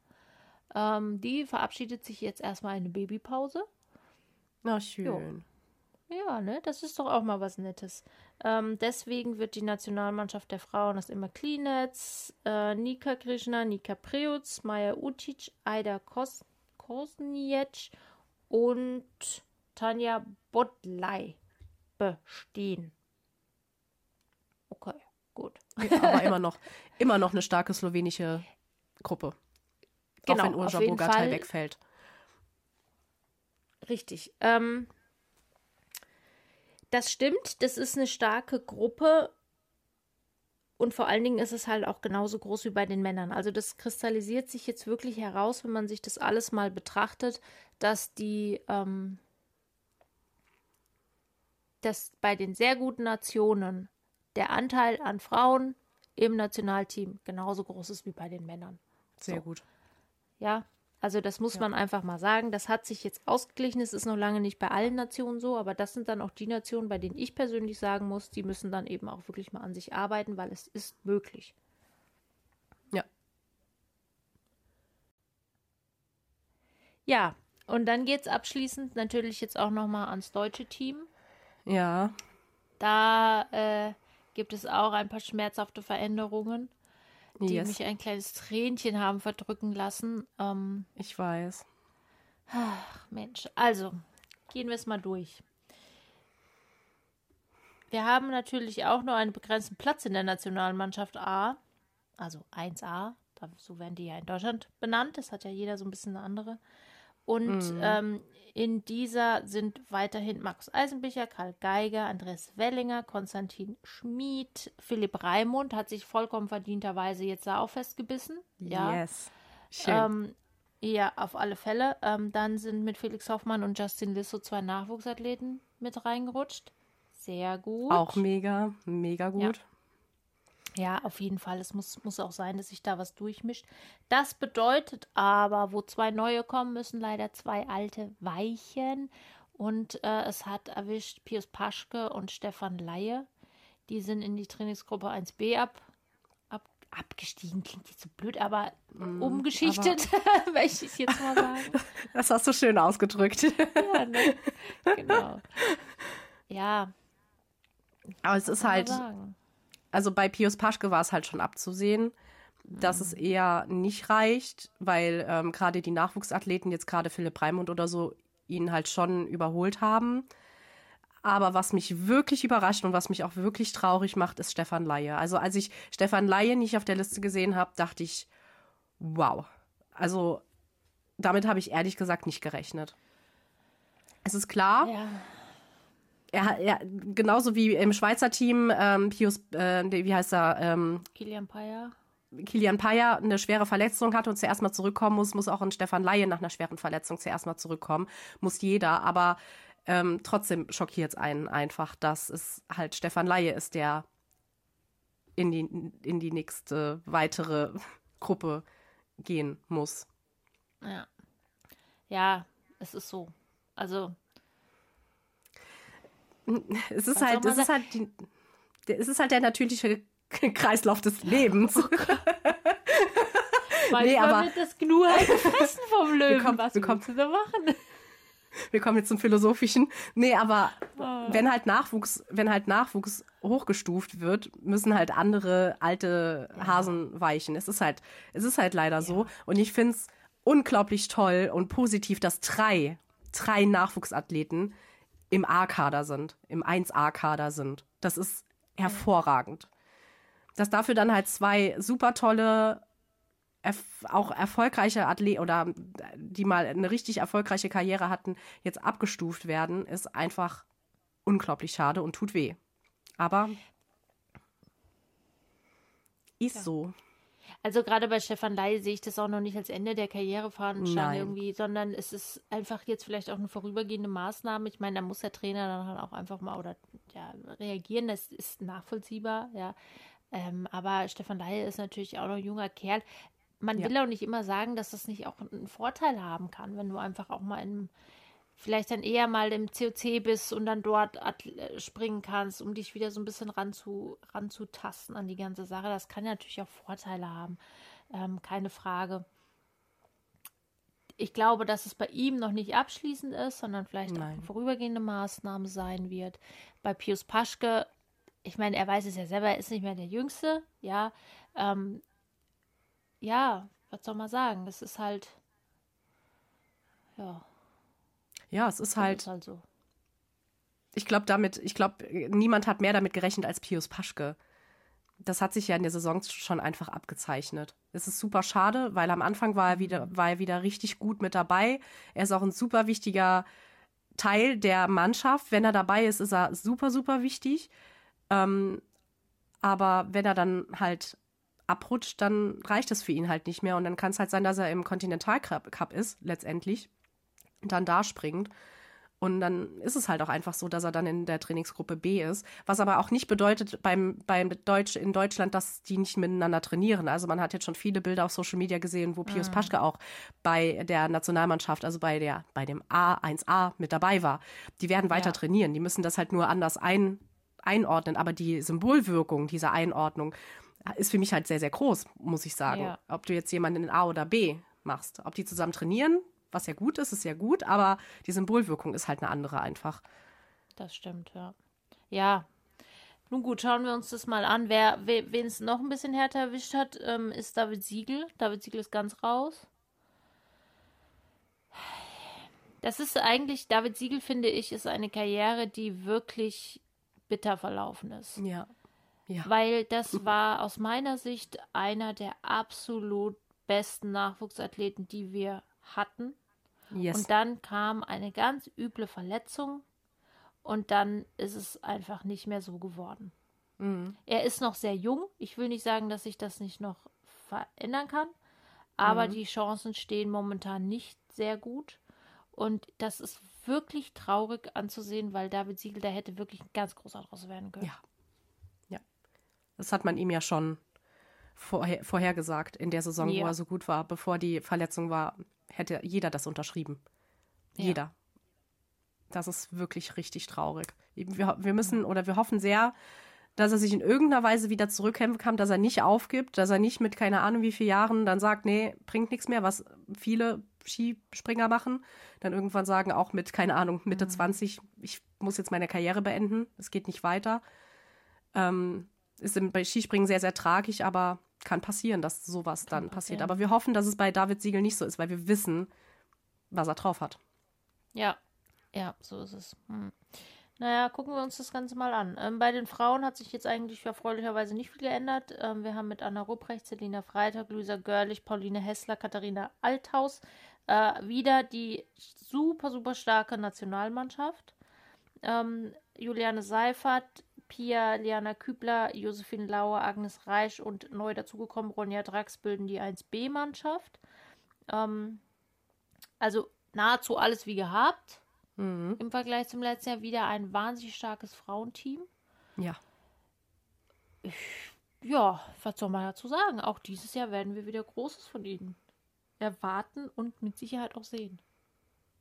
Speaker 1: ähm, die verabschiedet sich jetzt erstmal eine Babypause.
Speaker 2: Na schön. Jo.
Speaker 1: Ja, ne, das ist doch auch mal was Nettes. Ähm, deswegen wird die Nationalmannschaft der Frauen aus immer Klinetz, äh, Nika Krishna, Nika Preutz, Maja Utic, Aida Kos Kosniec und Tanja Bodlei bestehen. Okay, gut.
Speaker 2: Aber immer noch, immer noch eine starke slowenische Gruppe. Genau, auch wenn Urja Bogatay wegfällt.
Speaker 1: Richtig. Ähm, das stimmt, das ist eine starke Gruppe. Und vor allen Dingen ist es halt auch genauso groß wie bei den Männern. Also das kristallisiert sich jetzt wirklich heraus, wenn man sich das alles mal betrachtet, dass die, ähm, dass bei den sehr guten Nationen der Anteil an Frauen im Nationalteam genauso groß ist wie bei den Männern.
Speaker 2: Sehr so. gut.
Speaker 1: Ja, also das muss ja. man einfach mal sagen. Das hat sich jetzt ausgeglichen. Es ist noch lange nicht bei allen Nationen so, aber das sind dann auch die Nationen, bei denen ich persönlich sagen muss, die müssen dann eben auch wirklich mal an sich arbeiten, weil es ist möglich.
Speaker 2: Ja.
Speaker 1: Ja, und dann geht es abschließend natürlich jetzt auch nochmal ans deutsche Team.
Speaker 2: Ja.
Speaker 1: Da äh, gibt es auch ein paar schmerzhafte Veränderungen die yes. mich ein kleines Tränchen haben verdrücken lassen. Ähm,
Speaker 2: ich weiß.
Speaker 1: Ach, Mensch. Also, gehen wir es mal durch. Wir haben natürlich auch nur einen begrenzten Platz in der Nationalmannschaft A, also 1A. So werden die ja in Deutschland benannt. Das hat ja jeder so ein bisschen eine andere. Und mhm. ähm, in dieser sind weiterhin Markus Eisenbicher, Karl Geiger, Andreas Wellinger, Konstantin Schmid, Philipp Raimund hat sich vollkommen verdienterweise jetzt da auch festgebissen. Ja.
Speaker 2: Yes. Schön.
Speaker 1: Ähm, ja, auf alle Fälle. Ähm, dann sind mit Felix Hoffmann und Justin Lissow zwei Nachwuchsathleten mit reingerutscht. Sehr gut.
Speaker 2: Auch mega, mega gut. Ja.
Speaker 1: Ja, auf jeden Fall. Es muss, muss auch sein, dass sich da was durchmischt. Das bedeutet aber, wo zwei neue kommen, müssen leider zwei alte weichen. Und äh, es hat erwischt Pius Paschke und Stefan Laie. Die sind in die Trainingsgruppe 1b ab, ab, abgestiegen. Klingt jetzt so blöd, aber mm, umgeschichtet, <laughs> möchte ich jetzt mal sagen. <laughs>
Speaker 2: Das hast du schön ausgedrückt. <laughs>
Speaker 1: ja, ne? Genau. Ja.
Speaker 2: Aber es ist halt. Sagen? Also bei Pius Paschke war es halt schon abzusehen, dass es mhm. eher nicht reicht, weil ähm, gerade die Nachwuchsathleten, jetzt gerade Philipp Raimund oder so, ihn halt schon überholt haben. Aber was mich wirklich überrascht und was mich auch wirklich traurig macht, ist Stefan Laie. Also als ich Stefan Laie nicht auf der Liste gesehen habe, dachte ich, wow. Also damit habe ich ehrlich gesagt nicht gerechnet. Es ist klar,
Speaker 1: ja
Speaker 2: er, er genauso wie im Schweizer Team, ähm, Pius, äh, wie heißt er? Ähm,
Speaker 1: Kilian Payer.
Speaker 2: Kilian Payer eine schwere Verletzung hat und zuerst mal zurückkommen muss, muss auch ein Stefan Laie nach einer schweren Verletzung zuerst mal zurückkommen. Muss jeder, aber ähm, trotzdem schockiert es einen einfach, dass es halt Stefan Laie ist, der in die, in die nächste weitere Gruppe gehen muss.
Speaker 1: Ja. Ja, es ist so. Also <laughs>
Speaker 2: es ist halt, es ist halt, die, es ist halt der natürliche Kreislauf des Lebens. Oh <laughs>
Speaker 1: nee, aber wird das Gnu halt gefressen vom <laughs> Löwen. Kommen, Was
Speaker 2: willst du da machen? Wir kommen jetzt zum Philosophischen. Nee, aber oh. wenn halt Nachwuchs, wenn halt Nachwuchs hochgestuft wird, müssen halt andere alte ja. Hasen weichen. Es ist halt, es ist halt leider ja. so. Und ich finde es unglaublich toll und positiv, dass drei, drei Nachwuchsathleten im A-Kader sind, im 1A-Kader sind. Das ist hervorragend. Dass dafür dann halt zwei super tolle erf auch erfolgreiche Athleten oder die mal eine richtig erfolgreiche Karriere hatten, jetzt abgestuft werden, ist einfach unglaublich schade und tut weh. Aber ist ja. so.
Speaker 1: Also gerade bei Stefan Ley sehe ich das auch noch nicht als Ende der Karrierefahnenstange irgendwie, sondern es ist einfach jetzt vielleicht auch eine vorübergehende Maßnahme. Ich meine, da muss der Trainer dann halt auch einfach mal oder ja, reagieren, das ist nachvollziehbar, ja. Ähm, aber Stefan Ley ist natürlich auch noch ein junger Kerl. Man ja. will auch nicht immer sagen, dass das nicht auch einen Vorteil haben kann, wenn du einfach auch mal in vielleicht dann eher mal im COC bist und dann dort äh, springen kannst, um dich wieder so ein bisschen ranzu, ranzutasten an die ganze Sache. Das kann ja natürlich auch Vorteile haben, ähm, keine Frage. Ich glaube, dass es bei ihm noch nicht abschließend ist, sondern vielleicht Nein. auch eine vorübergehende Maßnahme sein wird. Bei Pius Paschke, ich meine, er weiß es ja selber, er ist nicht mehr der Jüngste, ja. Ähm, ja, was soll man sagen? Das ist halt, ja,
Speaker 2: ja, es ist halt. Ist halt so. Ich glaube damit, ich glaube, niemand hat mehr damit gerechnet als Pius Paschke. Das hat sich ja in der Saison schon einfach abgezeichnet. Es ist super schade, weil am Anfang war er wieder, war er wieder richtig gut mit dabei. Er ist auch ein super wichtiger Teil der Mannschaft. Wenn er dabei ist, ist er super, super wichtig. Ähm, aber wenn er dann halt abrutscht, dann reicht es für ihn halt nicht mehr. Und dann kann es halt sein, dass er im Kontinentalcup ist, letztendlich dann da springt. Und dann ist es halt auch einfach so, dass er dann in der Trainingsgruppe B ist. Was aber auch nicht bedeutet beim, beim Deutsch, in Deutschland, dass die nicht miteinander trainieren. Also man hat jetzt schon viele Bilder auf Social Media gesehen, wo Pius mhm. Paschke auch bei der Nationalmannschaft, also bei der, bei dem A1A mit dabei war. Die werden weiter ja. trainieren. Die müssen das halt nur anders ein, einordnen. Aber die Symbolwirkung dieser Einordnung ist für mich halt sehr, sehr groß, muss ich sagen. Ja. Ob du jetzt jemanden in A oder B machst. Ob die zusammen trainieren, was ja gut ist, ist ja gut, aber die Symbolwirkung ist halt eine andere einfach.
Speaker 1: Das stimmt, ja. Ja. Nun gut, schauen wir uns das mal an. Wer, wen es noch ein bisschen härter erwischt hat, ähm, ist David Siegel. David Siegel ist ganz raus. Das ist eigentlich, David Siegel, finde ich, ist eine Karriere, die wirklich bitter verlaufen ist.
Speaker 2: Ja. ja.
Speaker 1: Weil das <laughs> war aus meiner Sicht einer der absolut besten Nachwuchsathleten, die wir hatten. Yes. Und dann kam eine ganz üble Verletzung und dann ist es einfach nicht mehr so geworden. Mhm. Er ist noch sehr jung. Ich will nicht sagen, dass sich das nicht noch verändern kann, aber mhm. die Chancen stehen momentan nicht sehr gut. Und das ist wirklich traurig anzusehen, weil David Siegel, da hätte wirklich ein ganz großer draus werden können.
Speaker 2: Ja. Ja. Das hat man ihm ja schon vorher, vorhergesagt in der Saison, ja. wo er so gut war, bevor die Verletzung war hätte jeder das unterschrieben. Ja. Jeder. Das ist wirklich richtig traurig. Wir, wir müssen oder wir hoffen sehr, dass er sich in irgendeiner Weise wieder zurückkämpfen kann, dass er nicht aufgibt, dass er nicht mit keine Ahnung wie vielen Jahren dann sagt, nee, bringt nichts mehr, was viele Skispringer machen. Dann irgendwann sagen, auch mit, keine Ahnung, Mitte mhm. 20, ich muss jetzt meine Karriere beenden, es geht nicht weiter. Ähm, ist bei Skispringen sehr, sehr tragisch, aber kann passieren, dass sowas kann dann passiert. Aber wir hoffen, dass es bei David Siegel nicht so ist, weil wir wissen, was er drauf hat.
Speaker 1: Ja, ja, so ist es. Hm. Naja, gucken wir uns das Ganze mal an. Ähm, bei den Frauen hat sich jetzt eigentlich erfreulicherweise nicht viel geändert. Ähm, wir haben mit Anna Rupprecht, Selina Freitag, Luisa Görlich, Pauline Hessler, Katharina Althaus äh, wieder die super, super starke Nationalmannschaft. Ähm, Juliane Seifert, Pia, Liana Kübler, Josephine Lauer, Agnes Reisch und neu dazugekommen Ronja Drax bilden die 1B-Mannschaft. Ähm, also nahezu alles wie gehabt. Mhm. Im Vergleich zum letzten Jahr wieder ein wahnsinnig starkes Frauenteam.
Speaker 2: Ja.
Speaker 1: Ja, was soll man dazu sagen? Auch dieses Jahr werden wir wieder Großes von ihnen erwarten und mit Sicherheit auch sehen.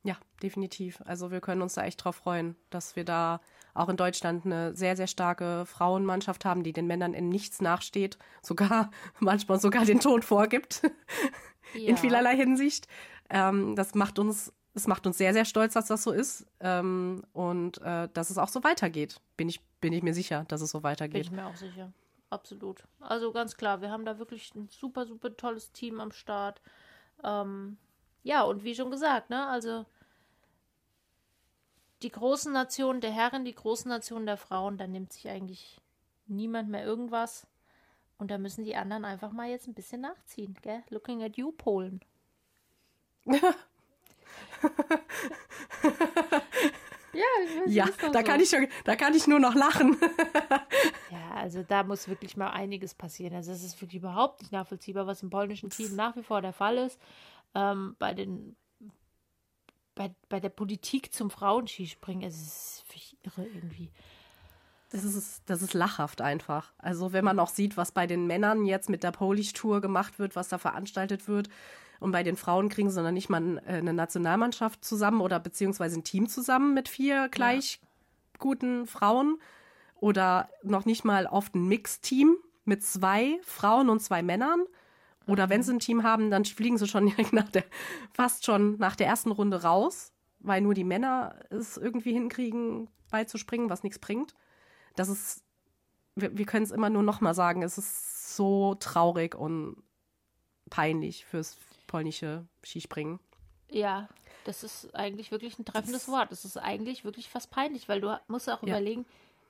Speaker 2: Ja, definitiv. Also wir können uns da echt drauf freuen, dass wir da auch in Deutschland eine sehr, sehr starke Frauenmannschaft haben, die den Männern in nichts nachsteht, sogar <laughs> manchmal sogar den Ton vorgibt, <laughs> ja. in vielerlei Hinsicht. Ähm, das macht uns, es macht uns sehr, sehr stolz, dass das so ist ähm, und äh, dass es auch so weitergeht. Bin ich, bin ich mir sicher, dass es so weitergeht. Bin
Speaker 1: ich mir auch sicher. Absolut. Also ganz klar, wir haben da wirklich ein super, super tolles Team am Start. Ähm, ja, und wie schon gesagt, ne, also die großen Nationen der Herren, die großen Nationen der Frauen, da nimmt sich eigentlich niemand mehr irgendwas. Und da müssen die anderen einfach mal jetzt ein bisschen nachziehen, gell? Looking at you, Polen. <laughs>
Speaker 2: Ja, ja da, so. kann ich schon, da kann ich nur noch lachen. <laughs>
Speaker 1: ja, also da muss wirklich mal einiges passieren. Also es ist wirklich überhaupt nicht nachvollziehbar, was im polnischen Team nach wie vor der Fall ist. Ähm, bei den bei, bei der Politik zum Frauenskispringen, es ist irre irgendwie.
Speaker 2: Das ist, das ist lachhaft einfach. Also wenn man auch sieht, was bei den Männern jetzt mit der Polish Tour gemacht wird, was da veranstaltet wird, und bei den Frauen kriegen sie dann nicht mal äh, eine Nationalmannschaft zusammen oder beziehungsweise ein Team zusammen mit vier gleich ja. guten Frauen oder noch nicht mal oft ein Mixteam mit zwei Frauen und zwei Männern. Oder wenn mhm. sie ein Team haben, dann fliegen sie schon <laughs> direkt nach der, fast schon nach der ersten Runde raus, weil nur die Männer es irgendwie hinkriegen, beizuspringen, was nichts bringt. Das ist, wir, wir können es immer nur noch mal sagen, es ist so traurig und peinlich fürs, polnische Skispringen.
Speaker 1: Ja, das ist eigentlich wirklich ein treffendes Wort. Das ist eigentlich wirklich fast peinlich, weil du musst auch ja. überlegen,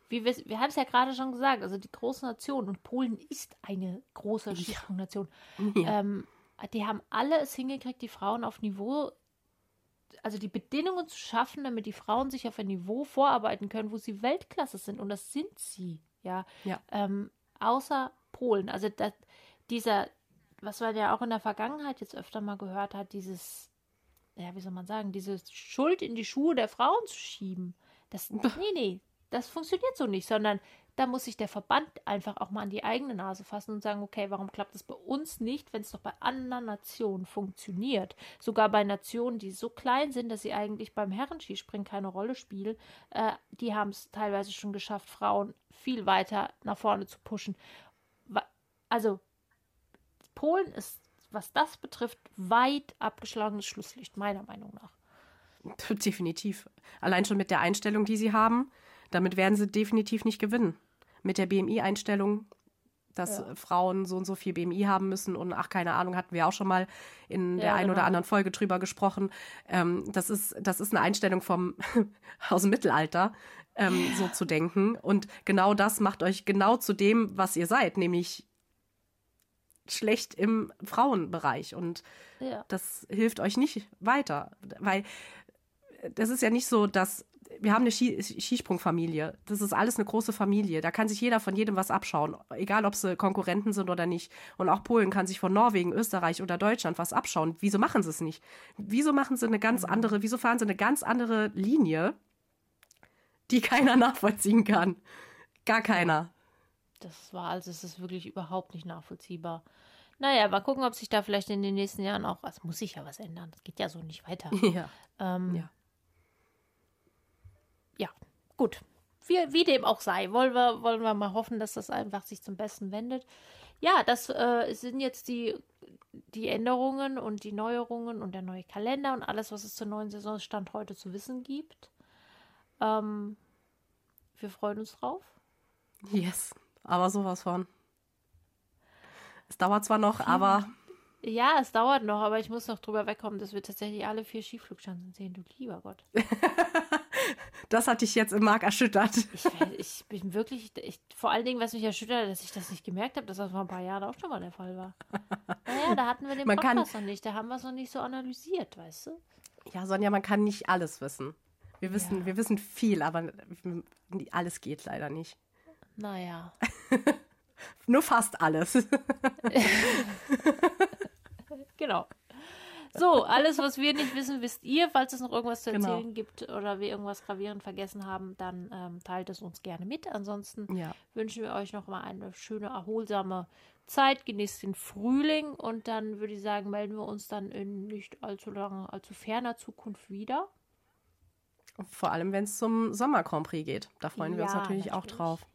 Speaker 1: wie wir, wir haben es ja gerade schon gesagt, also die große Nation und Polen ist eine große Skisprungnation. Ja. Ähm, die haben alle es hingekriegt, die Frauen auf Niveau, also die Bedingungen zu schaffen, damit die Frauen sich auf ein Niveau vorarbeiten können, wo sie Weltklasse sind. Und das sind sie, ja.
Speaker 2: ja.
Speaker 1: Ähm, außer Polen. Also das, dieser, was man ja auch in der Vergangenheit jetzt öfter mal gehört hat, dieses, ja, wie soll man sagen, diese Schuld in die Schuhe der Frauen zu schieben. Das, <laughs> nee, nee, das funktioniert so nicht, sondern da muss sich der Verband einfach auch mal an die eigene Nase fassen und sagen, okay, warum klappt das bei uns nicht, wenn es doch bei anderen Nationen funktioniert? Sogar bei Nationen, die so klein sind, dass sie eigentlich beim Herrenskispringen keine Rolle spielen, äh, die haben es teilweise schon geschafft, Frauen viel weiter nach vorne zu pushen. Also Polen ist, was das betrifft, weit abgeschlagenes Schlusslicht, meiner Meinung nach. <laughs>
Speaker 2: Definitiv. Allein schon mit der Einstellung, die sie haben, damit werden sie definitiv nicht gewinnen. Mit der BMI-Einstellung, dass ja. Frauen so und so viel BMI haben müssen und ach, keine Ahnung, hatten wir auch schon mal in der ja, einen genau. oder anderen Folge drüber gesprochen. Ähm, das, ist, das ist eine Einstellung vom <laughs> aus dem Mittelalter, ähm, so zu denken. Und genau das macht euch genau zu dem, was ihr seid, nämlich schlecht im Frauenbereich und ja. das hilft euch nicht weiter, weil das ist ja nicht so, dass wir haben eine Skisprungfamilie. Das ist alles eine große Familie. Da kann sich jeder von jedem was abschauen, egal ob sie Konkurrenten sind oder nicht. Und auch Polen kann sich von Norwegen, Österreich oder Deutschland was abschauen. Wieso machen sie es nicht? Wieso machen sie eine ganz mhm. andere, wieso fahren sie eine ganz andere Linie, die keiner <laughs> nachvollziehen kann? Gar keiner
Speaker 1: das war also, es ist wirklich überhaupt nicht nachvollziehbar. Naja, mal gucken, ob sich da vielleicht in den nächsten Jahren auch, es muss sich ja was ändern. Das geht ja so nicht weiter. <laughs>
Speaker 2: Ja.
Speaker 1: Ähm, ja. Ja, gut. Wie, wie dem auch sei, wollen wir, wollen wir mal hoffen, dass das einfach sich zum Besten wendet. Ja, das äh, sind jetzt die, die Änderungen und die Neuerungen und der neue Kalender und alles, was es zur neuen Saisonstand heute zu wissen gibt. Ähm, wir freuen uns drauf.
Speaker 2: Yes aber sowas von. Es dauert zwar noch, aber.
Speaker 1: Ja, es dauert noch, aber ich muss noch drüber wegkommen, dass wir tatsächlich alle vier Skiflugschanzen sehen. Du lieber Gott. <laughs>
Speaker 2: das hat dich jetzt im Mark erschüttert.
Speaker 1: Ich, ich bin wirklich, ich, vor allen Dingen, was mich erschüttert, dass ich das nicht gemerkt habe, dass das vor ein paar Jahren auch schon mal der Fall war. <laughs> Naja, da hatten wir den man Podcast kann, noch nicht, da haben wir es noch nicht so analysiert, weißt du?
Speaker 2: Ja, Sonja, man kann nicht alles wissen. Wir wissen, ja. wir wissen viel, aber alles geht leider nicht.
Speaker 1: Naja. <laughs>
Speaker 2: Nur fast alles. <laughs>
Speaker 1: genau. So, alles, was wir nicht wissen, wisst ihr. Falls es noch irgendwas zu genau. erzählen genau. gibt oder wir irgendwas gravierend vergessen haben, dann ähm, teilt es uns gerne mit. Ansonsten
Speaker 2: ja.
Speaker 1: wünschen wir euch noch mal eine schöne, erholsame Zeit. Genießt den Frühling und dann würde ich sagen, melden wir uns dann in nicht allzu langer, allzu ferner Zukunft wieder.
Speaker 2: Vor allem, wenn es zum Sommer geht. Da freuen ja, wir uns natürlich, natürlich, auch drauf.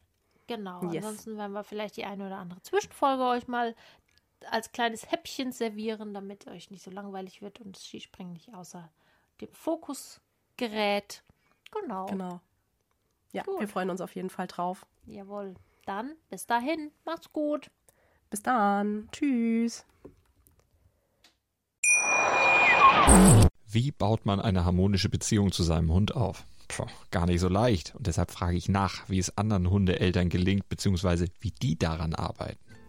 Speaker 1: Genau. Yes. Ansonsten werden wir vielleicht die eine oder andere Zwischenfolge euch mal als kleines Häppchen servieren, damit euch nicht so langweilig wird und das Skispringen nicht außer dem Fokus gerät. Genau.
Speaker 2: Genau. Ja, gut. wir freuen uns auf jeden Fall drauf.
Speaker 1: Jawohl. Dann bis dahin. Macht's gut.
Speaker 2: Bis dann. Tschüss.
Speaker 3: Wie baut man eine harmonische Beziehung zu seinem Hund auf? Puh, gar nicht so leicht. Und deshalb frage ich nach, wie es anderen Hundeeltern gelingt, beziehungsweise wie die daran arbeiten.